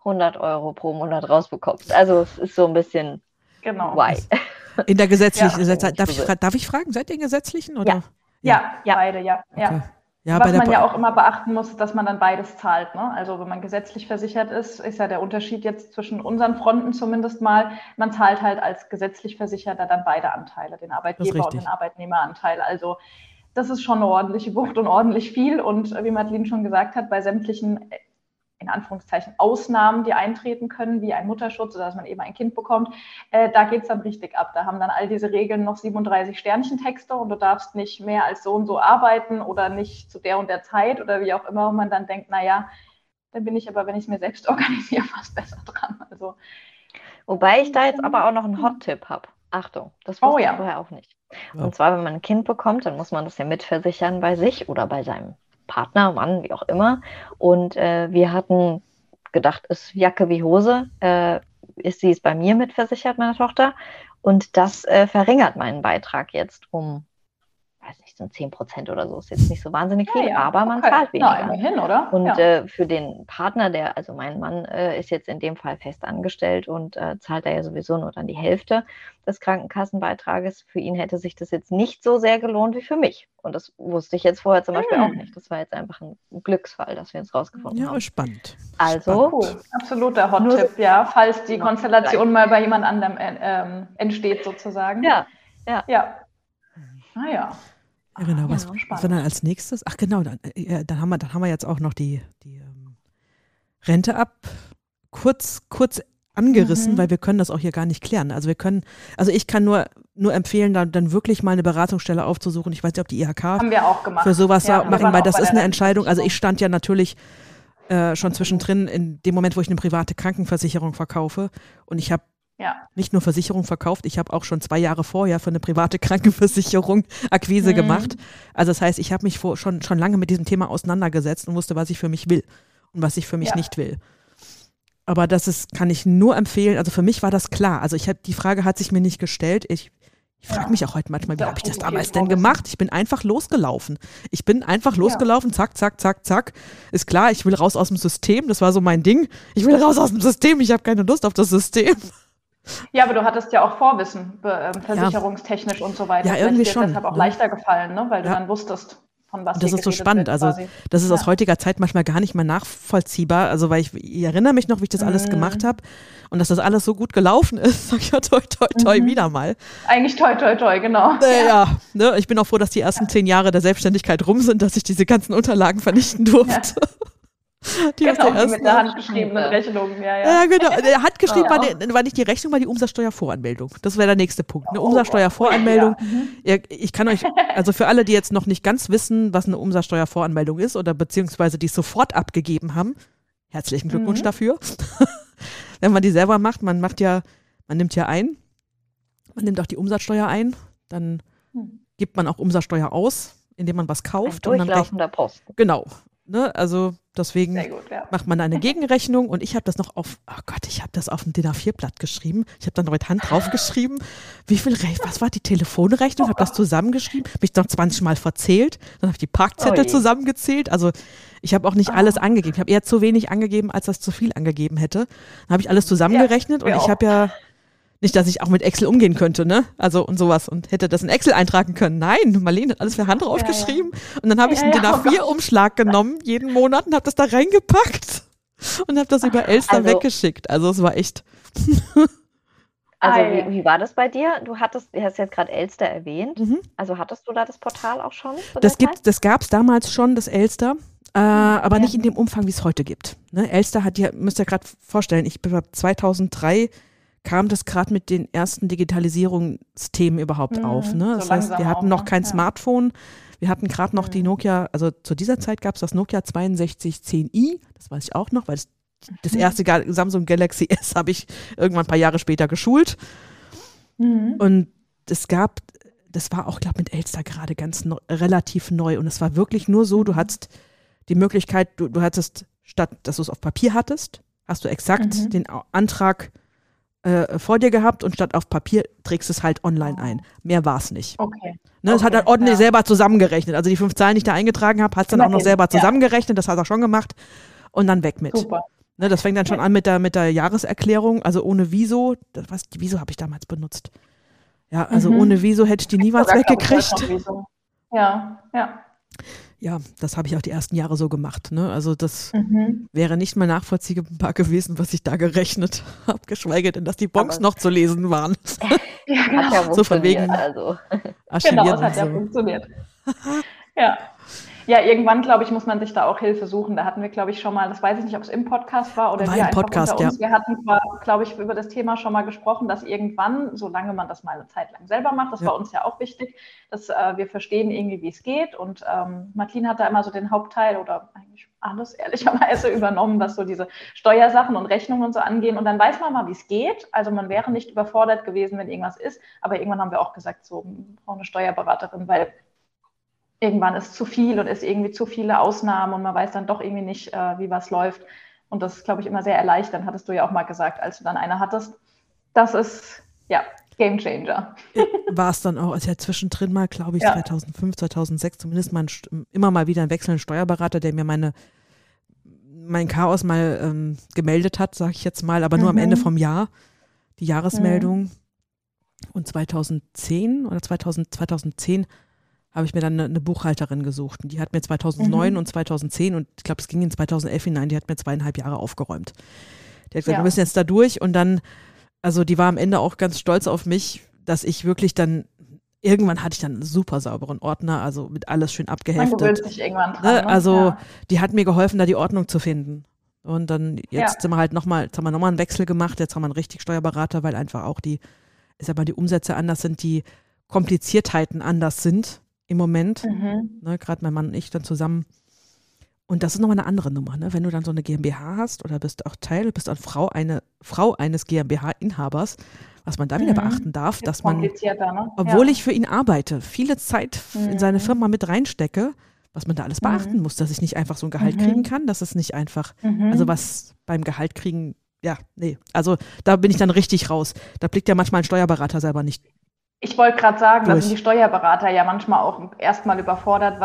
100 Euro pro Monat rausbekommst. Also es ist so ein bisschen genau. why. In der gesetzlichen, ja, darf, ich, darf ich fragen, seid ihr in gesetzlichen? Oder? Ja. Ja, ja, beide, ja. Okay. ja. Ja, Was man ja auch immer beachten muss, dass man dann beides zahlt. Ne? Also wenn man gesetzlich versichert ist, ist ja der Unterschied jetzt zwischen unseren Fronten zumindest mal, man zahlt halt als gesetzlich Versicherter dann beide Anteile, den Arbeitgeber und den Arbeitnehmeranteil. Also das ist schon eine ordentliche Wucht und ordentlich viel. Und wie Madeline schon gesagt hat, bei sämtlichen in Anführungszeichen Ausnahmen, die eintreten können, wie ein Mutterschutz oder dass man eben ein Kind bekommt, äh, da geht es dann richtig ab. Da haben dann all diese Regeln noch 37 Sternchentexte und du darfst nicht mehr als so und so arbeiten oder nicht zu der und der Zeit oder wie auch immer. Und man dann denkt, naja, dann bin ich aber, wenn ich es mir selbst organisiere, fast besser dran. Also, Wobei ich da jetzt aber auch noch einen Hot-Tipp habe. Achtung, das wusste oh, ja. ich vorher auch nicht. Ja. Und zwar, wenn man ein Kind bekommt, dann muss man das ja mitversichern bei sich oder bei seinem Partner, Mann, wie auch immer. Und äh, wir hatten gedacht, ist Jacke wie Hose. Äh, ist sie ist bei mir mitversichert, meine Tochter. Und das äh, verringert meinen Beitrag jetzt um weiß nicht, sind 10 Prozent oder so, ist jetzt nicht so wahnsinnig viel, ja, ja. aber man okay. zahlt weniger. Na, immerhin, oder? Und ja. äh, für den Partner, der, also mein Mann äh, ist jetzt in dem Fall fest angestellt und äh, zahlt da ja sowieso nur dann die Hälfte des Krankenkassenbeitrages. Für ihn hätte sich das jetzt nicht so sehr gelohnt wie für mich. Und das wusste ich jetzt vorher zum Beispiel hm. auch nicht. Das war jetzt einfach ein Glücksfall, dass wir jetzt rausgefunden ja, haben. Ja, spannend. Also, cool. absoluter Hot-Tipp, ja, falls die Konstellation mal bei jemand anderem äh, ähm, entsteht, sozusagen. Ja, ja. Ja. Naja. Ah, ja, genau. Was, ja, was war dann als nächstes? Ach genau, dann, äh, dann, haben, wir, dann haben wir jetzt auch noch die, die ähm, Rente ab. Kurz, kurz angerissen, mhm. weil wir können das auch hier gar nicht klären. Also wir können, also ich kann nur, nur empfehlen, dann, dann wirklich mal eine Beratungsstelle aufzusuchen. Ich weiß nicht, ob die IHK haben wir auch gemacht. für sowas ja, machen, weil das ist eine Entscheidung. Also ich stand ja natürlich äh, schon zwischendrin in dem Moment, wo ich eine private Krankenversicherung verkaufe und ich habe ja. Nicht nur Versicherung verkauft, ich habe auch schon zwei Jahre vorher für eine private Krankenversicherung Akquise mhm. gemacht. Also das heißt, ich habe mich vor, schon, schon lange mit diesem Thema auseinandergesetzt und wusste, was ich für mich will und was ich für mich ja. nicht will. Aber das ist, kann ich nur empfehlen. Also für mich war das klar. Also ich habe die Frage hat sich mir nicht gestellt. Ich, ich frage mich auch heute manchmal, wie habe ich das damals denn gemacht? Ich bin einfach losgelaufen. Ich bin einfach losgelaufen, zack, zack, zack, zack. Ist klar, ich will raus aus dem System. Das war so mein Ding. Ich will raus aus dem System. Ich habe keine Lust auf das System. Ja, aber du hattest ja auch Vorwissen, äh, versicherungstechnisch ja. und so weiter. Ja, irgendwie schon. Deshalb auch ne? leichter gefallen, ne? weil du dann wusstest, von was Das ist so spannend. Also, das ist ja. aus heutiger Zeit manchmal gar nicht mehr nachvollziehbar. Also, weil ich, ich erinnere mich noch, wie ich das alles mhm. gemacht habe und dass das alles so gut gelaufen ist. Sag ich ja, toi, toi, toi, mhm. wieder mal. Eigentlich toi, toi, toi, genau. Äh, ja, ne? ich bin auch froh, dass die ersten zehn Jahre der Selbstständigkeit rum sind, dass ich diese ganzen Unterlagen vernichten durfte. Die genau, aus der mit der handgeschriebenen Rechnung. Ja, ja. ja genau. Der handgeschrieben war, die, war nicht die Rechnung, war die Umsatzsteuervoranmeldung. Das wäre der nächste Punkt. Eine oh, Umsatzsteuervoranmeldung. Ja. Mhm. Ich kann euch, also für alle, die jetzt noch nicht ganz wissen, was eine Umsatzsteuervoranmeldung ist oder beziehungsweise die sofort abgegeben haben, herzlichen Glückwunsch mhm. dafür. Wenn man die selber macht, man macht ja, man nimmt ja ein, man nimmt auch die Umsatzsteuer ein, dann mhm. gibt man auch Umsatzsteuer aus, indem man was kauft. Ein durchlaufender Post. Genau. Ne, also deswegen gut, ja. macht man eine Gegenrechnung und ich habe das noch auf, oh Gott, ich habe das auf ein DIN A4-Blatt geschrieben. Ich habe dann noch mit Hand draufgeschrieben, wie viel Recht, was war die Telefonrechnung, habe das zusammengeschrieben, mich noch 20 Mal verzählt, dann habe ich die Parkzettel oh zusammengezählt. Also ich habe auch nicht oh. alles angegeben. Ich habe eher zu wenig angegeben, als das zu viel angegeben hätte. Dann habe ich alles zusammengerechnet ja, und ich habe ja nicht, dass ich auch mit Excel umgehen könnte, ne? Also und sowas und hätte das in Excel eintragen können. Nein, Marlene hat alles für Hand draufgeschrieben. Ja, ja. Und dann habe ich einen DIN A4-Umschlag genommen, jeden Monat, und habe das da reingepackt und habe das über Elster also, weggeschickt. Also es war echt. Also wie, wie, war das bei dir? Du hattest, du hast jetzt gerade Elster erwähnt. Mhm. Also hattest du da das Portal auch schon? Das, gibt, das gab es damals schon, das Elster. äh, aber ja. nicht in dem Umfang, wie es heute gibt. Ne? Elster hat, ihr müsst ihr gerade vorstellen, ich bin 2003 kam das gerade mit den ersten Digitalisierungsthemen überhaupt mhm, auf. Ne? Das so heißt, wir hatten noch ne? kein ja. Smartphone, wir hatten gerade noch mhm. die Nokia, also zu dieser Zeit gab es das Nokia 6210i, das weiß ich auch noch, weil das, das mhm. erste Samsung Galaxy S habe ich irgendwann ein paar Jahre später geschult. Mhm. Und es gab, das war auch, glaube ich, mit Elster gerade ganz no, relativ neu. Und es war wirklich nur so, du hattest die Möglichkeit, du, du hattest, statt dass du es auf Papier hattest, hast du exakt mhm. den Antrag äh, vor dir gehabt und statt auf Papier trägst es halt online ein. Mehr war es nicht. Okay. Ne, das okay, hat er ordentlich ja. selber zusammengerechnet. Also die fünf Zahlen, die ich da eingetragen habe, hat es dann auch noch selber zusammengerechnet. Das hat er schon gemacht. Und dann weg mit. Super. Ne, das fängt dann schon an mit der, mit der Jahreserklärung, also ohne Wieso. Das, was, die Wieso habe ich damals benutzt. Ja, also mhm. ohne Wieso hätte ich die nie was weggekriegt. Ja, ja. Ja, das habe ich auch die ersten Jahre so gemacht. Ne? Also das mhm. wäre nicht mal nachvollziehbar gewesen, was ich da gerechnet habe, geschweige denn, dass die Bons noch zu lesen waren. ja, genau. So von wegen. Also. Genau, das hat ja funktioniert. ja. Ja, irgendwann, glaube ich, muss man sich da auch Hilfe suchen. Da hatten wir, glaube ich, schon mal, das weiß ich nicht, ob es im Podcast war oder war wir Podcast, unter uns. Ja. Wir hatten, glaube ich, über das Thema schon mal gesprochen, dass irgendwann, solange man das mal eine Zeit lang selber macht, das ja. war uns ja auch wichtig, dass äh, wir verstehen irgendwie, wie es geht. Und ähm, Martin hat da immer so den Hauptteil oder eigentlich alles ehrlicherweise übernommen, was so diese Steuersachen und Rechnungen und so angehen. Und dann weiß man mal, wie es geht. Also man wäre nicht überfordert gewesen, wenn irgendwas ist. Aber irgendwann haben wir auch gesagt, so, wir brauchen eine Steuerberaterin, weil irgendwann ist zu viel und ist irgendwie zu viele Ausnahmen und man weiß dann doch irgendwie nicht, äh, wie was läuft. Und das ist, glaube ich, immer sehr erleichternd, hattest du ja auch mal gesagt, als du dann eine hattest. Das ist, ja, Game Changer. War es dann auch, also ja zwischendrin mal, glaube ich, ja. 2005, 2006 zumindest mal ein, immer mal wieder ein wechselnder Steuerberater, der mir meine mein Chaos mal ähm, gemeldet hat, sage ich jetzt mal, aber nur mhm. am Ende mhm. vom Jahr, die Jahresmeldung. Mhm. Und 2010 oder 2000, 2010 habe ich mir dann eine, eine, Buchhalterin gesucht. Und die hat mir 2009 mhm. und 2010 und ich glaube, es ging in 2011 hinein, die hat mir zweieinhalb Jahre aufgeräumt. Die hat gesagt, ja. wir müssen jetzt da durch und dann, also die war am Ende auch ganz stolz auf mich, dass ich wirklich dann irgendwann hatte ich dann einen super sauberen Ordner, also mit alles schön abgeheftet. Man sich irgendwann dran, ne? ne? Also ja. die hat mir geholfen, da die Ordnung zu finden. Und dann jetzt ja. sind wir halt nochmal, jetzt haben wir nochmal einen Wechsel gemacht, jetzt haben wir einen richtig Steuerberater, weil einfach auch die, ich sag mal, die Umsätze anders sind, die Kompliziertheiten anders sind im Moment. Mhm. Ne, Gerade mein Mann und ich dann zusammen. Und das ist nochmal eine andere Nummer, ne? Wenn du dann so eine GmbH hast oder bist auch Teil, bist auch Frau, eine Frau eines GmbH-Inhabers, was man da wieder mhm. beachten darf, ist dass man, ne? obwohl ja. ich für ihn arbeite, viele Zeit mhm. in seine mhm. Firma mit reinstecke, was man da alles beachten mhm. muss, dass ich nicht einfach so ein Gehalt mhm. kriegen kann, dass es nicht einfach, also was beim Gehalt kriegen, ja, nee, also da bin ich dann richtig raus. Da blickt ja manchmal ein Steuerberater selber nicht ich wollte gerade sagen, da sind die Steuerberater ja manchmal auch erstmal überfordert,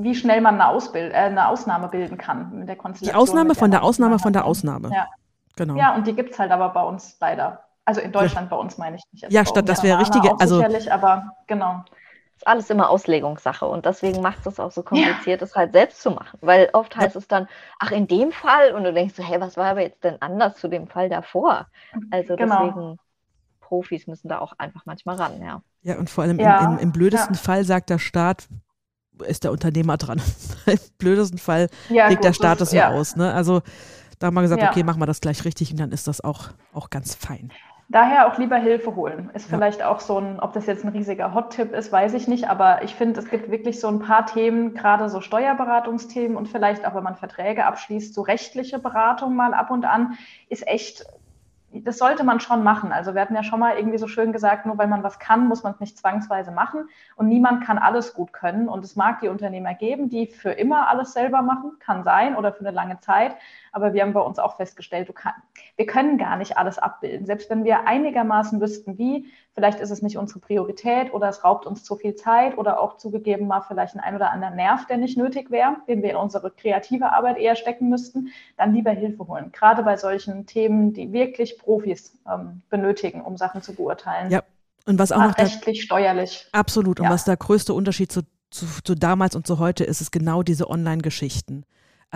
wie schnell man eine, Ausbild äh, eine Ausnahme bilden kann mit der Konstellation. Die Ausnahme von der Ausnahme von der Ausnahme. Ja, genau. Ja, und die gibt es halt aber bei uns leider. Also in Deutschland ja. bei uns meine ich nicht. Ja, statt das wäre richtige. Also, sicherlich, aber genau. Das ist alles immer Auslegungssache und deswegen macht es auch so kompliziert, es halt selbst zu machen. Weil oft heißt ja. es dann, ach, in dem Fall, und du denkst so, hey, was war aber jetzt denn anders zu dem Fall davor? Also genau. deswegen Profis müssen da auch einfach manchmal ran, ja. Ja, und vor allem ja, im, im, im, blödesten ja. Fall sagt der Staat, ist der Unternehmer dran. Im blödesten Fall ja, legt gut, der Staat das ja aus. Ne? Also da haben wir gesagt, okay, machen wir das gleich richtig und dann ist das auch, auch ganz fein. Daher auch lieber Hilfe holen. Ist vielleicht auch so ein, ob das jetzt ein riesiger Hot-Tipp ist, weiß ich nicht, aber ich finde, es gibt wirklich so ein paar Themen, gerade so Steuerberatungsthemen und vielleicht auch, wenn man Verträge abschließt, so rechtliche Beratung mal ab und an, ist echt das sollte man schon machen. Also wir hatten ja schon mal irgendwie so schön gesagt, nur weil man was kann, muss man es nicht zwangsweise machen. Und niemand kann alles gut können. Und es mag die Unternehmer geben, die für immer alles selber machen, kann sein oder für eine lange Zeit. Aber wir haben bei uns auch festgestellt, kann, wir können gar nicht alles abbilden. Selbst wenn wir einigermaßen wüssten, wie, vielleicht ist es nicht unsere Priorität oder es raubt uns zu viel Zeit oder auch zugegeben mal vielleicht ein, ein oder anderen Nerv, der nicht nötig wäre, den wir in unsere kreative Arbeit eher stecken müssten, dann lieber Hilfe holen. Gerade bei solchen Themen, die wirklich Profis ähm, benötigen, um Sachen zu beurteilen. Ja, und was auch noch rechtlich, steuerlich. Absolut. Und ja. was der größte Unterschied zu, zu, zu damals und zu heute ist, ist genau diese Online-Geschichten.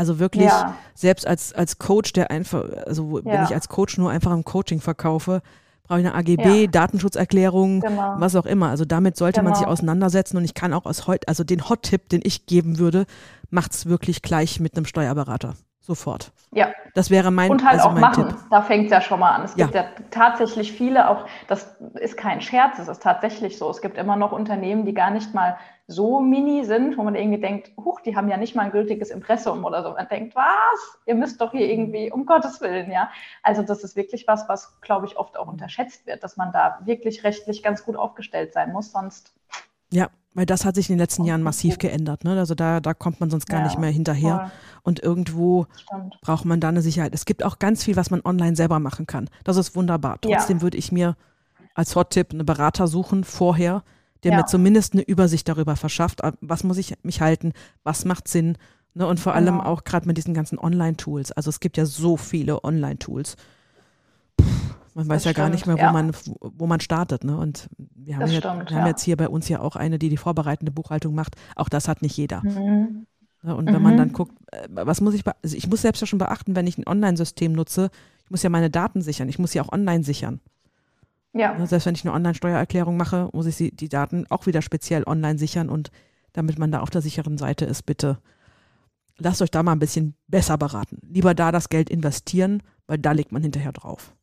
Also wirklich, ja. selbst als, als Coach, der einfach, also ja. wenn ich als Coach nur einfach im Coaching verkaufe, brauche ich eine AGB, ja. Datenschutzerklärung, genau. was auch immer. Also damit sollte genau. man sich genau. auseinandersetzen und ich kann auch aus heute, also den Hot-Tipp, den ich geben würde, macht's wirklich gleich mit einem Steuerberater. Sofort. Ja. Das wäre mein Und halt also auch machen. Tipp. Da fängt es ja schon mal an. Es ja. gibt ja tatsächlich viele, auch das ist kein Scherz, es ist tatsächlich so. Es gibt immer noch Unternehmen, die gar nicht mal so mini sind, wo man irgendwie denkt, huch, die haben ja nicht mal ein gültiges Impressum oder so. Man denkt, was? Ihr müsst doch hier irgendwie, um Gottes Willen, ja. Also das ist wirklich was, was, glaube ich, oft auch unterschätzt wird, dass man da wirklich rechtlich ganz gut aufgestellt sein muss, sonst. Ja, weil das hat sich in den letzten Jahren massiv geändert. Ne? Also da, da kommt man sonst gar ja, nicht mehr hinterher. Voll. Und irgendwo Stimmt. braucht man da eine Sicherheit. Es gibt auch ganz viel, was man online selber machen kann. Das ist wunderbar. Trotzdem ja. würde ich mir als Hot-Tipp eine Berater suchen vorher, der ja. mir zumindest eine Übersicht darüber verschafft, ah, was muss ich mich halten, was macht Sinn. Ne? Und vor allem auch gerade mit diesen ganzen Online-Tools. Also es gibt ja so viele Online-Tools. Man weiß das ja stimmt, gar nicht mehr, wo, ja. man, wo man startet. Ne? Und wir haben, ja, stimmt, wir haben jetzt hier bei uns ja auch eine, die die vorbereitende Buchhaltung macht. Auch das hat nicht jeder. Mhm. Ja, und mhm. wenn man dann guckt, äh, was muss ich, also ich muss selbst ja schon beachten, wenn ich ein Online-System nutze, ich muss ja meine Daten sichern. Ich muss sie auch online sichern. Ja. Ne, selbst wenn ich eine Online-Steuererklärung mache, muss ich sie, die Daten auch wieder speziell online sichern und damit man da auf der sicheren Seite ist, bitte lasst euch da mal ein bisschen besser beraten. Lieber da das Geld investieren, weil da legt man hinterher drauf.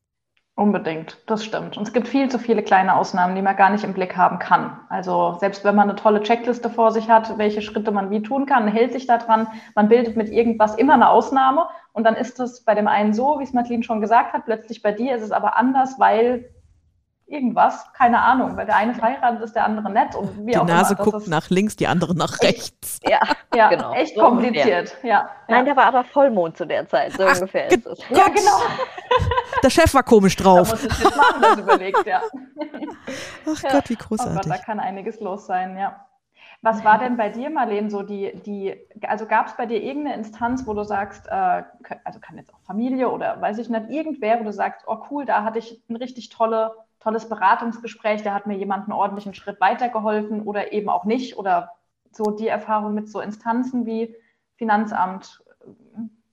Unbedingt, das stimmt. Und es gibt viel zu viele kleine Ausnahmen, die man gar nicht im Blick haben kann. Also selbst wenn man eine tolle Checkliste vor sich hat, welche Schritte man wie tun kann, hält sich daran, man bildet mit irgendwas immer eine Ausnahme und dann ist es bei dem einen so, wie es Martin schon gesagt hat, plötzlich bei dir ist es aber anders, weil irgendwas, keine Ahnung, weil der eine verheiratet ist, der andere nett und wie die auch Nase immer. guckt nach links, die andere nach rechts. Ja, ja genau. echt so kompliziert. Ja. Nein, der war aber Vollmond zu der Zeit, so Ach, ungefähr ist es. Ja, genau. Der Chef war komisch drauf. Da muss ich jetzt machen, das überlegt, ja. Ach ja. Gott, wie großartig. Oh Gott, da kann einiges los sein, ja. Was war denn bei dir, Marlene, so die, die also gab es bei dir irgendeine Instanz, wo du sagst, äh, also kann jetzt auch Familie oder weiß ich nicht, irgendwer, wo du sagst, oh cool, da hatte ich eine richtig tolle tolles Beratungsgespräch, da hat mir jemand einen ordentlichen Schritt weitergeholfen oder eben auch nicht. Oder so die Erfahrung mit so Instanzen wie Finanzamt,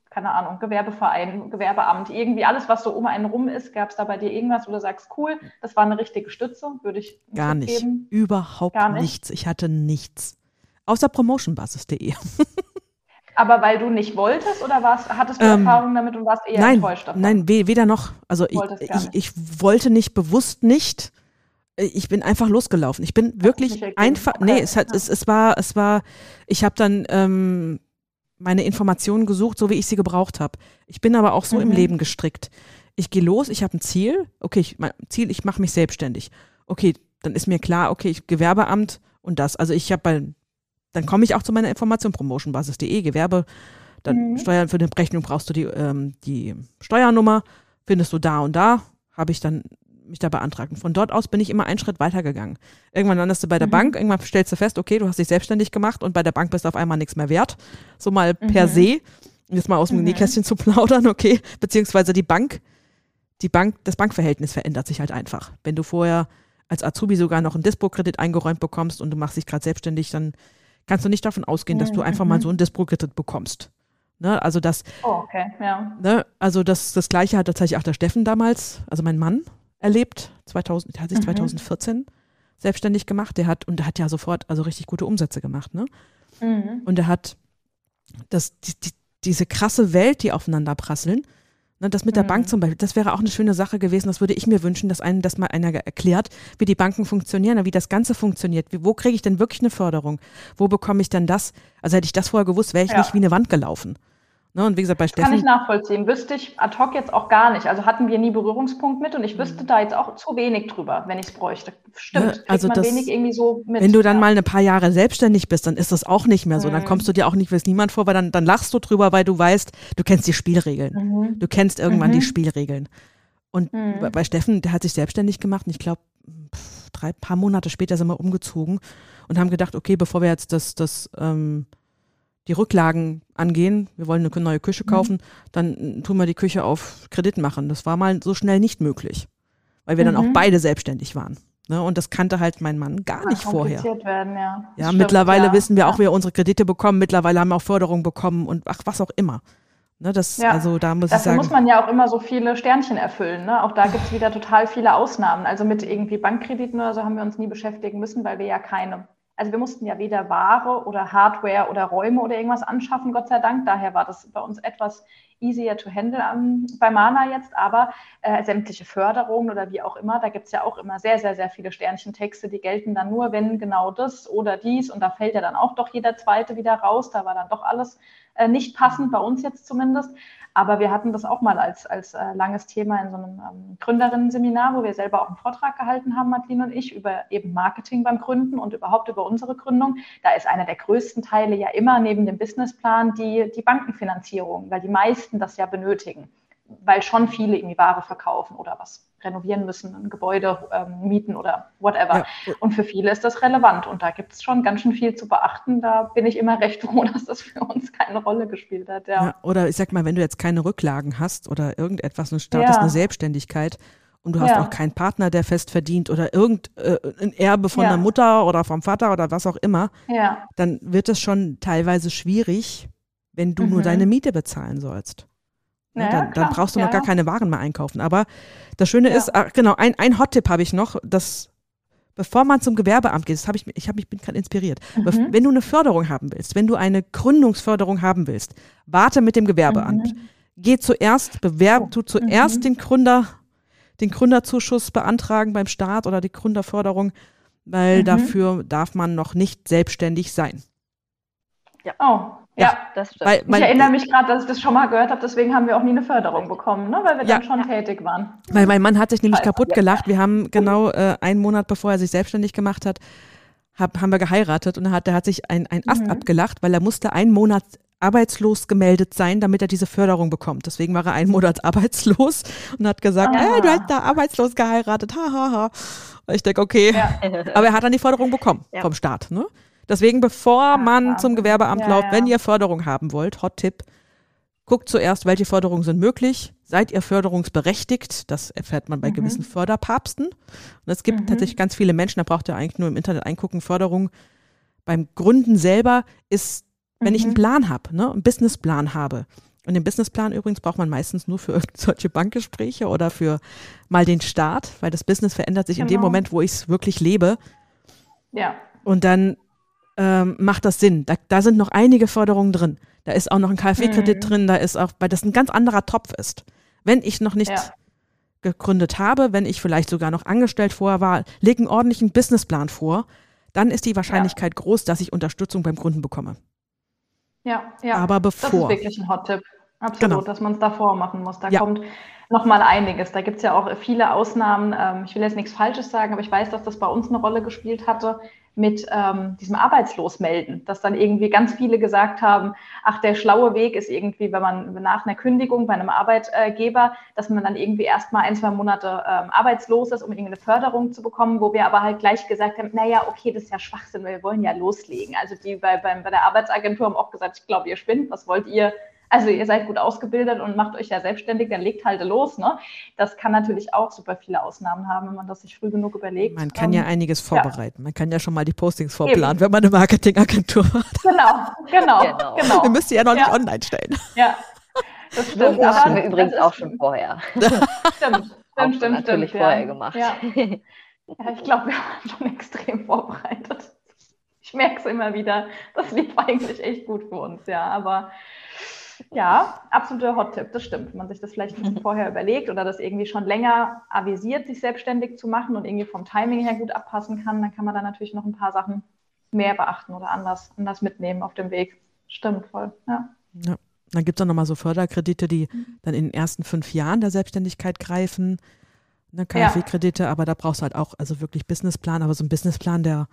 keine Ahnung, Gewerbeverein, Gewerbeamt, irgendwie alles, was so um einen rum ist. Gab es da bei dir irgendwas, du sagst, cool, das war eine richtige Stütze, würde ich Gar nicht. Geben? Überhaupt Gar nicht. nichts. Ich hatte nichts. Außer promotionbasis.de. Aber weil du nicht wolltest oder warst, hattest du ähm, Erfahrung damit und warst eher nein, enttäuscht davon? Nein, weder noch. Also ich, ich, ich, wollte nicht bewusst nicht. Ich bin einfach losgelaufen. Ich bin wirklich einfach. Okay. Nee, es, hat, es, es war, es war, ich habe dann ähm, meine Informationen gesucht, so wie ich sie gebraucht habe. Ich bin aber auch so mhm. im Leben gestrickt. Ich gehe los, ich habe ein Ziel. Okay, ich, mein Ziel, ich mache mich selbstständig. Okay, dann ist mir klar, okay, ich, Gewerbeamt und das. Also ich habe bei dann komme ich auch zu meiner Information, promotionbasis.de, Gewerbe, dann mhm. Steuern für die Rechnung brauchst du die, ähm, die Steuernummer, findest du da und da, habe ich dann mich da beantragt. Und von dort aus bin ich immer einen Schritt weitergegangen. Irgendwann landest du bei der mhm. Bank, irgendwann stellst du fest, okay, du hast dich selbstständig gemacht und bei der Bank bist du auf einmal nichts mehr wert. So mal mhm. per se. Jetzt mal aus dem mhm. Nähkästchen zu plaudern, okay. Beziehungsweise die Bank, die Bank, das Bankverhältnis verändert sich halt einfach. Wenn du vorher als Azubi sogar noch einen Dispo-Kredit eingeräumt bekommst und du machst dich gerade selbstständig, dann kannst du nicht davon ausgehen, dass du einfach mal mhm. so ein Dispo-Kredit bekommst. Ne, also das, oh, okay, ja. Ne, also das, das Gleiche hat tatsächlich auch der Steffen damals, also mein Mann, erlebt. 2000, der hat sich mhm. 2014 selbstständig gemacht. Der hat, und der hat ja sofort also richtig gute Umsätze gemacht. Ne? Mhm. Und er hat das, die, die, diese krasse Welt, die aufeinander prasseln, das mit der mhm. Bank zum Beispiel, das wäre auch eine schöne Sache gewesen. Das würde ich mir wünschen, dass einem das mal einer erklärt, wie die Banken funktionieren, wie das Ganze funktioniert. Wie, wo kriege ich denn wirklich eine Förderung? Wo bekomme ich denn das? Also hätte ich das vorher gewusst, wäre ich ja. nicht wie eine Wand gelaufen. Ne, und wie gesagt, bei Steffen. Kann ich nachvollziehen. Wüsste ich ad hoc jetzt auch gar nicht. Also hatten wir nie Berührungspunkt mit und ich wüsste mhm. da jetzt auch zu wenig drüber, wenn ich es bräuchte. Stimmt. Ne, also das, wenig irgendwie so mit. Wenn du dann ja. mal ein paar Jahre selbstständig bist, dann ist das auch nicht mehr so. Mhm. Dann kommst du dir auch nicht es niemand vor, weil dann, dann lachst du drüber, weil du weißt, du kennst die Spielregeln. Mhm. Du kennst irgendwann die mhm. Spielregeln. Und mhm. bei Steffen, der hat sich selbstständig gemacht und ich glaube, drei paar Monate später sind wir umgezogen und haben gedacht, okay, bevor wir jetzt das, das ähm, die Rücklagen angehen, wir wollen eine neue Küche mhm. kaufen, mhm. dann tun wir die Küche auf Kredit machen. Das war mal so schnell nicht möglich, weil wir mhm. dann auch mhm. beide selbstständig waren. Ne? Und das kannte halt mein Mann gar nicht vorher. Werden, ja, ja stimmt, mittlerweile ja. wissen wir auch, wie wir unsere Kredite bekommen. Mittlerweile haben wir auch Förderungen bekommen und ach, was auch immer. Ne, das, ja. also da muss Dafür ich sagen. muss man ja auch immer so viele Sternchen erfüllen. Ne? Auch da gibt es wieder total viele Ausnahmen. Also mit irgendwie Bankkrediten oder so haben wir uns nie beschäftigen müssen, weil wir ja keine also wir mussten ja weder Ware oder Hardware oder Räume oder irgendwas anschaffen, Gott sei Dank. Daher war das bei uns etwas easier to handle um, bei Mana jetzt, aber äh, sämtliche Förderungen oder wie auch immer, da gibt es ja auch immer sehr, sehr, sehr viele Sternchentexte, die gelten dann nur, wenn genau das oder dies und da fällt ja dann auch doch jeder zweite wieder raus, da war dann doch alles äh, nicht passend, bei uns jetzt zumindest. Aber wir hatten das auch mal als, als äh, langes Thema in so einem ähm, Gründerinnen-Seminar, wo wir selber auch einen Vortrag gehalten haben, Madeline und ich, über eben Marketing beim Gründen und überhaupt über unsere Gründung. Da ist einer der größten Teile ja immer neben dem Businessplan die, die Bankenfinanzierung, weil die meisten das ja benötigen weil schon viele irgendwie Ware verkaufen oder was renovieren müssen, ein Gebäude ähm, mieten oder whatever. Ja. Und für viele ist das relevant und da gibt es schon ganz schön viel zu beachten. Da bin ich immer recht froh, dass das für uns keine Rolle gespielt hat. Ja. ja oder ich sag mal, wenn du jetzt keine Rücklagen hast oder irgendetwas und startest eine Selbstständigkeit und du hast auch keinen Partner, der fest verdient oder irgendein äh, Erbe von der Mutter oder vom Vater oder was auch immer, dann wird es schon teilweise schwierig, wenn du mhm. nur deine Miete bezahlen sollst. Naja, dann, dann, brauchst du noch ja, gar keine Waren mehr einkaufen. Aber das Schöne ja. ist, ach, genau, ein, ein Hot-Tipp habe ich noch, dass bevor man zum Gewerbeamt geht, das habe ich, ich, hab, ich bin gerade inspiriert, mhm. wenn du eine Förderung haben willst, wenn du eine Gründungsförderung haben willst, warte mit dem Gewerbeamt. Mhm. Geh zuerst, bewerb du zuerst mhm. den Gründer, den Gründerzuschuss beantragen beim Staat oder die Gründerförderung, weil mhm. dafür darf man noch nicht selbstständig sein. Ja. Oh, ja, ja, das stimmt. Weil, ich erinnere mich gerade, dass ich das schon mal gehört habe, deswegen haben wir auch nie eine Förderung bekommen, ne? weil wir ja. dann schon tätig waren. Weil mein Mann hat sich nämlich kaputt gelacht. Wir haben genau äh, einen Monat, bevor er sich selbstständig gemacht hat, hab, haben wir geheiratet und er hat, der hat sich ein, ein Ast mhm. abgelacht, weil er musste einen Monat arbeitslos gemeldet sein, damit er diese Förderung bekommt. Deswegen war er einen Monat arbeitslos und hat gesagt, ah. hey, du hast da arbeitslos geheiratet, hahaha. Ha, ha. Ich denke, okay. Ja. Aber er hat dann die Förderung bekommen ja. vom Staat. Ne? Deswegen, bevor man zum Gewerbeamt ja, läuft, wenn ihr Förderung haben wollt, Hot-Tipp, guckt zuerst, welche Förderungen sind möglich. Seid ihr förderungsberechtigt? Das erfährt man bei mhm. gewissen Förderpapsten. Und es gibt mhm. tatsächlich ganz viele Menschen, da braucht ihr eigentlich nur im Internet eingucken, Förderung. Beim Gründen selber ist, wenn mhm. ich einen mhm. Plan habe, ne, einen Businessplan habe. Und den Businessplan übrigens braucht man meistens nur für solche Bankgespräche oder für mal den Start, weil das Business verändert sich genau. in dem genau. Moment, wo ich es wirklich lebe. Ja. Und dann ähm, macht das Sinn. Da, da, sind noch einige Förderungen drin. Da ist auch noch ein KfW-Kredit mhm. drin, da ist auch, weil das ein ganz anderer Topf ist. Wenn ich noch nicht ja. gegründet habe, wenn ich vielleicht sogar noch angestellt vorher war, leg einen ordentlichen Businessplan vor, dann ist die Wahrscheinlichkeit ja. groß, dass ich Unterstützung beim Gründen bekomme. Ja, ja. Aber bevor. Das ist wirklich ein Hot-Tipp. Absolut, genau. dass man es davor machen muss. Da ja. kommt noch mal einiges. Da gibt es ja auch viele Ausnahmen. Ähm, ich will jetzt nichts Falsches sagen, aber ich weiß, dass das bei uns eine Rolle gespielt hatte mit ähm, diesem Arbeitslosmelden, dass dann irgendwie ganz viele gesagt haben, ach, der schlaue Weg ist irgendwie, wenn man nach einer Kündigung bei einem Arbeitgeber, dass man dann irgendwie erstmal ein, zwei Monate ähm, arbeitslos ist, um irgendeine Förderung zu bekommen, wo wir aber halt gleich gesagt haben, naja, okay, das ist ja Schwachsinn, wir wollen ja loslegen. Also die bei, bei, bei der Arbeitsagentur haben auch gesagt, ich glaube, ihr spinnt, was wollt ihr? Also ihr seid gut ausgebildet und macht euch ja selbstständig, dann legt halt los. Ne? Das kann natürlich auch super viele Ausnahmen haben, wenn man das sich früh genug überlegt. Man kann ja ähm, einiges vorbereiten. Ja. Man kann ja schon mal die Postings vorplanen, Eben. wenn man eine Marketingagentur hat. Genau, genau, genau. genau. Wir müssen ja noch nicht online stellen. Ja, das stimmt. Das haben wir übrigens auch schon vorher. stimmt, stimmt, stimmt. natürlich stimmt, vorher ja. gemacht. Ja, ja ich glaube, wir haben schon extrem vorbereitet. Ich merke es immer wieder. Das lief eigentlich echt gut für uns, ja. Aber ja, absoluter Hot-Tipp, das stimmt. Wenn man sich das vielleicht ein bisschen vorher überlegt oder das irgendwie schon länger avisiert, sich selbstständig zu machen und irgendwie vom Timing her gut abpassen kann, dann kann man da natürlich noch ein paar Sachen mehr beachten oder anders, anders mitnehmen auf dem Weg. Stimmt voll, ja. ja. Dann gibt es auch nochmal so Förderkredite, die mhm. dann in den ersten fünf Jahren der Selbstständigkeit greifen. Ne, KfW-Kredite, ja. aber da brauchst du halt auch also wirklich Businessplan, aber so ein Businessplan, der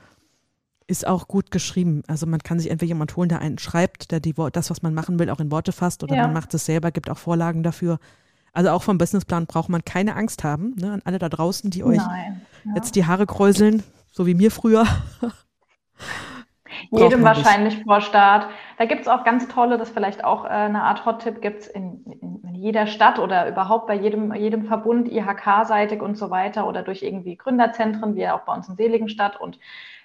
ist auch gut geschrieben. Also man kann sich entweder jemand holen, der einen schreibt, der die, das, was man machen will, auch in Worte fasst oder ja. man macht es selber, gibt auch Vorlagen dafür. Also auch vom Businessplan braucht man keine Angst haben, ne, an alle da draußen, die euch ja. jetzt die Haare kräuseln, so wie mir früher. Jedem wahrscheinlich nicht. vor Start. Da gibt es auch ganz tolle, das vielleicht auch äh, eine Art Hot-Tipp gibt es in, in, in, jeder Stadt oder überhaupt bei jedem, jedem Verbund, IHK-seitig und so weiter oder durch irgendwie Gründerzentren, wie auch bei uns in Seligenstadt und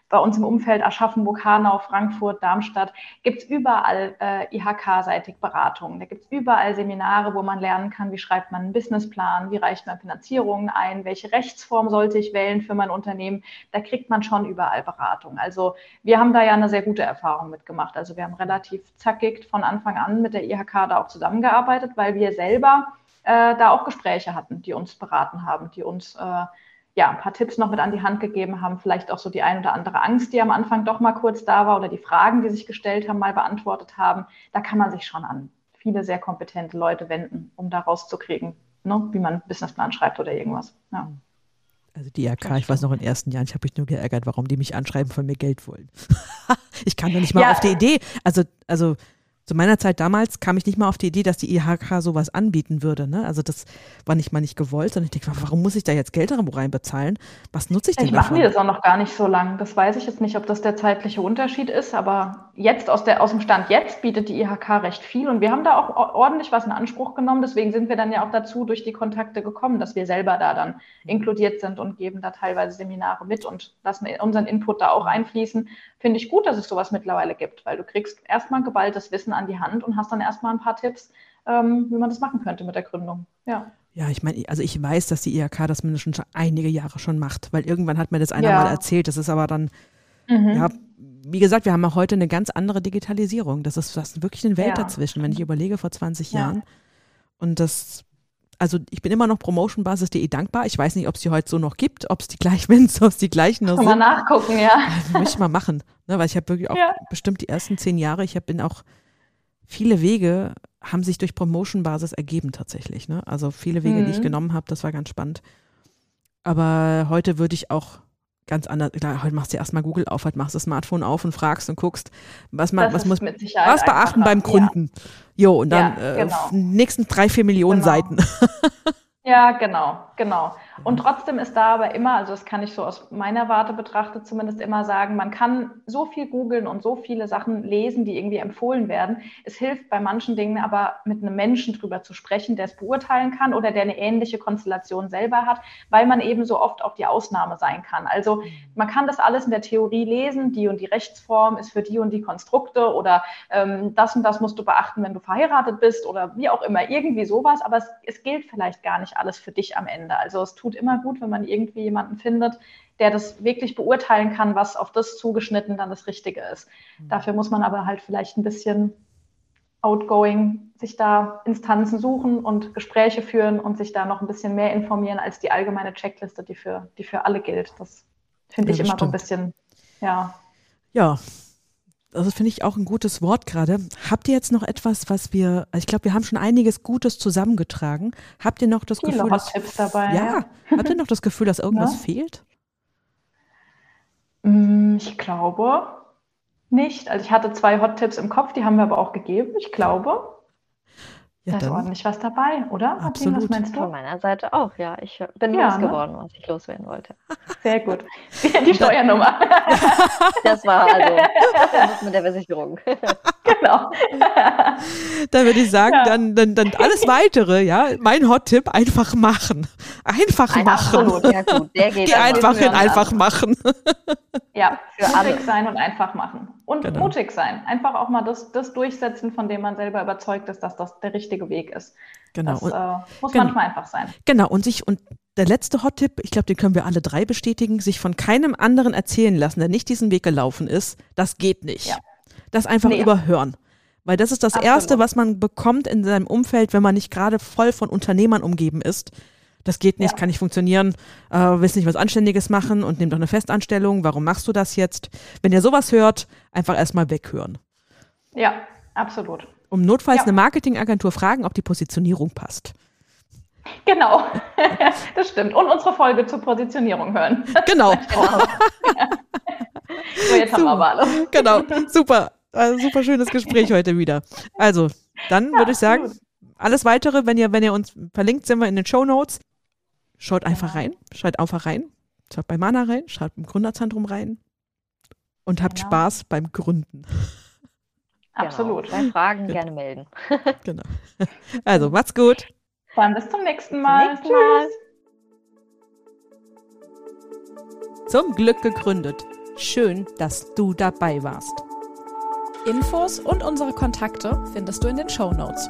bei uns im Umfeld Aschaffenburg, Hanau, Frankfurt, Darmstadt, gibt es überall äh, IHK-seitig Beratungen. Da gibt es überall Seminare, wo man lernen kann, wie schreibt man einen Businessplan, wie reicht man Finanzierungen ein, welche Rechtsform sollte ich wählen für mein Unternehmen. Da kriegt man schon überall Beratung. Also wir haben da ja eine sehr gute Erfahrung mitgemacht. Also wir haben relativ zackig von Anfang an mit der IHK da auch zusammengearbeitet, weil wir selber äh, da auch Gespräche hatten, die uns beraten haben, die uns äh, ja, ein paar Tipps noch mit an die Hand gegeben haben, vielleicht auch so die ein oder andere Angst, die am Anfang doch mal kurz da war oder die Fragen, die sich gestellt haben, mal beantwortet haben. Da kann man sich schon an viele sehr kompetente Leute wenden, um da rauszukriegen, ne, wie man einen Businessplan schreibt oder irgendwas. Ja. Also die IHK, ich weiß noch in den ersten Jahren, ich habe mich nur geärgert, warum die mich anschreiben, von mir Geld wollen. ich kam doch nicht mal ja. auf die Idee. Also, also zu meiner Zeit damals kam ich nicht mal auf die Idee, dass die IHK sowas anbieten würde. Ne? Also das war nicht mal nicht gewollt, sondern ich denke, warum muss ich da jetzt Geld reinbezahlen? Was nutze ich denn ich davon? machen die das auch noch gar nicht so lang. Das weiß ich jetzt nicht, ob das der zeitliche Unterschied ist, aber jetzt aus, der, aus dem Stand jetzt bietet die IHK recht viel und wir haben da auch ordentlich was in Anspruch genommen. Deswegen sind wir dann ja auch dazu durch die Kontakte gekommen, dass wir selber da dann inkludiert sind und geben da teilweise Seminare mit und lassen unseren Input da auch einfließen. Finde ich gut, dass es sowas mittlerweile gibt, weil du kriegst erstmal geballtes Wissen an die Hand und hast dann erstmal ein paar Tipps, ähm, wie man das machen könnte mit der Gründung. Ja. Ja, ich meine, also ich weiß, dass die IHK das mindestens schon einige Jahre schon macht, weil irgendwann hat mir das einer ja. mal erzählt. Das ist aber dann, mhm. ja, wie gesagt, wir haben auch heute eine ganz andere Digitalisierung. Das ist, das ist wirklich eine Welt ja. dazwischen, wenn ich überlege vor 20 ja. Jahren. Und das, also ich bin immer noch promotionbasis.de dankbar. Ich weiß nicht, ob es die heute so noch gibt, ob es die gleich, wenn es die gleichen noch. Mal nachgucken, ja. Also, möchte ich mal machen, ne, weil ich habe wirklich auch bestimmt die ersten zehn Jahre, ich hab, bin auch viele Wege haben sich durch Promotion-Basis ergeben tatsächlich. Ne? Also viele Wege, mhm. die ich mhm. genommen habe, das war ganz spannend. Aber heute würde ich auch ganz anders, klar, heute machst du erstmal Google auf, heute machst du das Smartphone auf und fragst und guckst, was man, was muss, was beachten beim Kunden. Ja. Jo, und dann ja, genau. äh, nächsten drei, vier Millionen genau. Seiten. Ja, genau, genau. Und trotzdem ist da aber immer, also das kann ich so aus meiner Warte betrachtet zumindest immer sagen, man kann so viel googeln und so viele Sachen lesen, die irgendwie empfohlen werden. Es hilft bei manchen Dingen aber mit einem Menschen drüber zu sprechen, der es beurteilen kann oder der eine ähnliche Konstellation selber hat, weil man eben so oft auch die Ausnahme sein kann. Also man kann das alles in der Theorie lesen, die und die Rechtsform ist für die und die Konstrukte oder ähm, das und das musst du beachten, wenn du verheiratet bist oder wie auch immer, irgendwie sowas, aber es, es gilt vielleicht gar nicht alles für dich am Ende. Also es tut immer gut, wenn man irgendwie jemanden findet, der das wirklich beurteilen kann, was auf das zugeschnitten dann das Richtige ist. Mhm. Dafür muss man aber halt vielleicht ein bisschen outgoing sich da Instanzen suchen und Gespräche führen und sich da noch ein bisschen mehr informieren als die allgemeine Checkliste, die für, die für alle gilt. Das finde ja, ich immer stimmt. so ein bisschen, ja. Ja, also finde ich auch ein gutes Wort gerade. Habt ihr jetzt noch etwas, was wir, also ich glaube, wir haben schon einiges Gutes zusammengetragen. Habt ihr noch das Viele Gefühl, dass, Tipps dabei, ja, ja. habt ihr noch das Gefühl, dass irgendwas ja. fehlt? Mm, ich glaube nicht. Also ich hatte zwei Hot Tipps im Kopf, die haben wir aber auch gegeben. Ich glaube. Ja, da ist ordentlich was dabei, oder? Absolut. was meinst du? Von meiner Seite auch, ja. Ich bin ja, losgeworden, ne? was ich loswerden wollte. Sehr gut. Die Steuernummer. Das war also das mit der Versicherung. Genau. Dann würde ich sagen, ja. dann, dann, dann alles weitere, ja, mein Hot-Tipp, einfach machen. Einfach Ein machen. Absolut, ja gut. Der geht Geh einfach hin, einfach machen. Ja, für mutig sein und einfach machen. Und genau. mutig sein. Einfach auch mal das, das durchsetzen, von dem man selber überzeugt ist, dass das der richtige Weg ist. Genau. Das äh, muss genau. manchmal einfach sein. Genau. Und sich, und der letzte Hot-Tipp, ich glaube, den können wir alle drei bestätigen, sich von keinem anderen erzählen lassen, der nicht diesen Weg gelaufen ist, das geht nicht. Ja. Das einfach nee. überhören. Weil das ist das Absolut. Erste, was man bekommt in seinem Umfeld, wenn man nicht gerade voll von Unternehmern umgeben ist das geht nicht, ja. kann nicht funktionieren, äh, willst nicht was Anständiges machen und nimm doch eine Festanstellung, warum machst du das jetzt? Wenn ihr sowas hört, einfach erstmal weghören. Ja, absolut. Um notfalls ja. eine Marketingagentur fragen, ob die Positionierung passt. Genau, das stimmt. Und unsere Folge zur Positionierung hören. Genau. so, jetzt haben wir aber alles. Genau, super. Also super schönes Gespräch heute wieder. Also, dann ja, würde ich sagen, gut. Alles weitere, wenn ihr, wenn ihr uns verlinkt, sind wir in den Show Notes. Schaut einfach rein, schaut einfach rein, schaut bei Mana rein, schaut im Gründerzentrum rein und habt genau. Spaß beim Gründen. Absolut. Genau. Bei Fragen gerne melden. genau. Also, macht's gut. Dann bis zum nächsten Mal. Zum nächsten Mal. Zum Glück gegründet. Schön, dass du dabei warst. Infos und unsere Kontakte findest du in den Show Notes.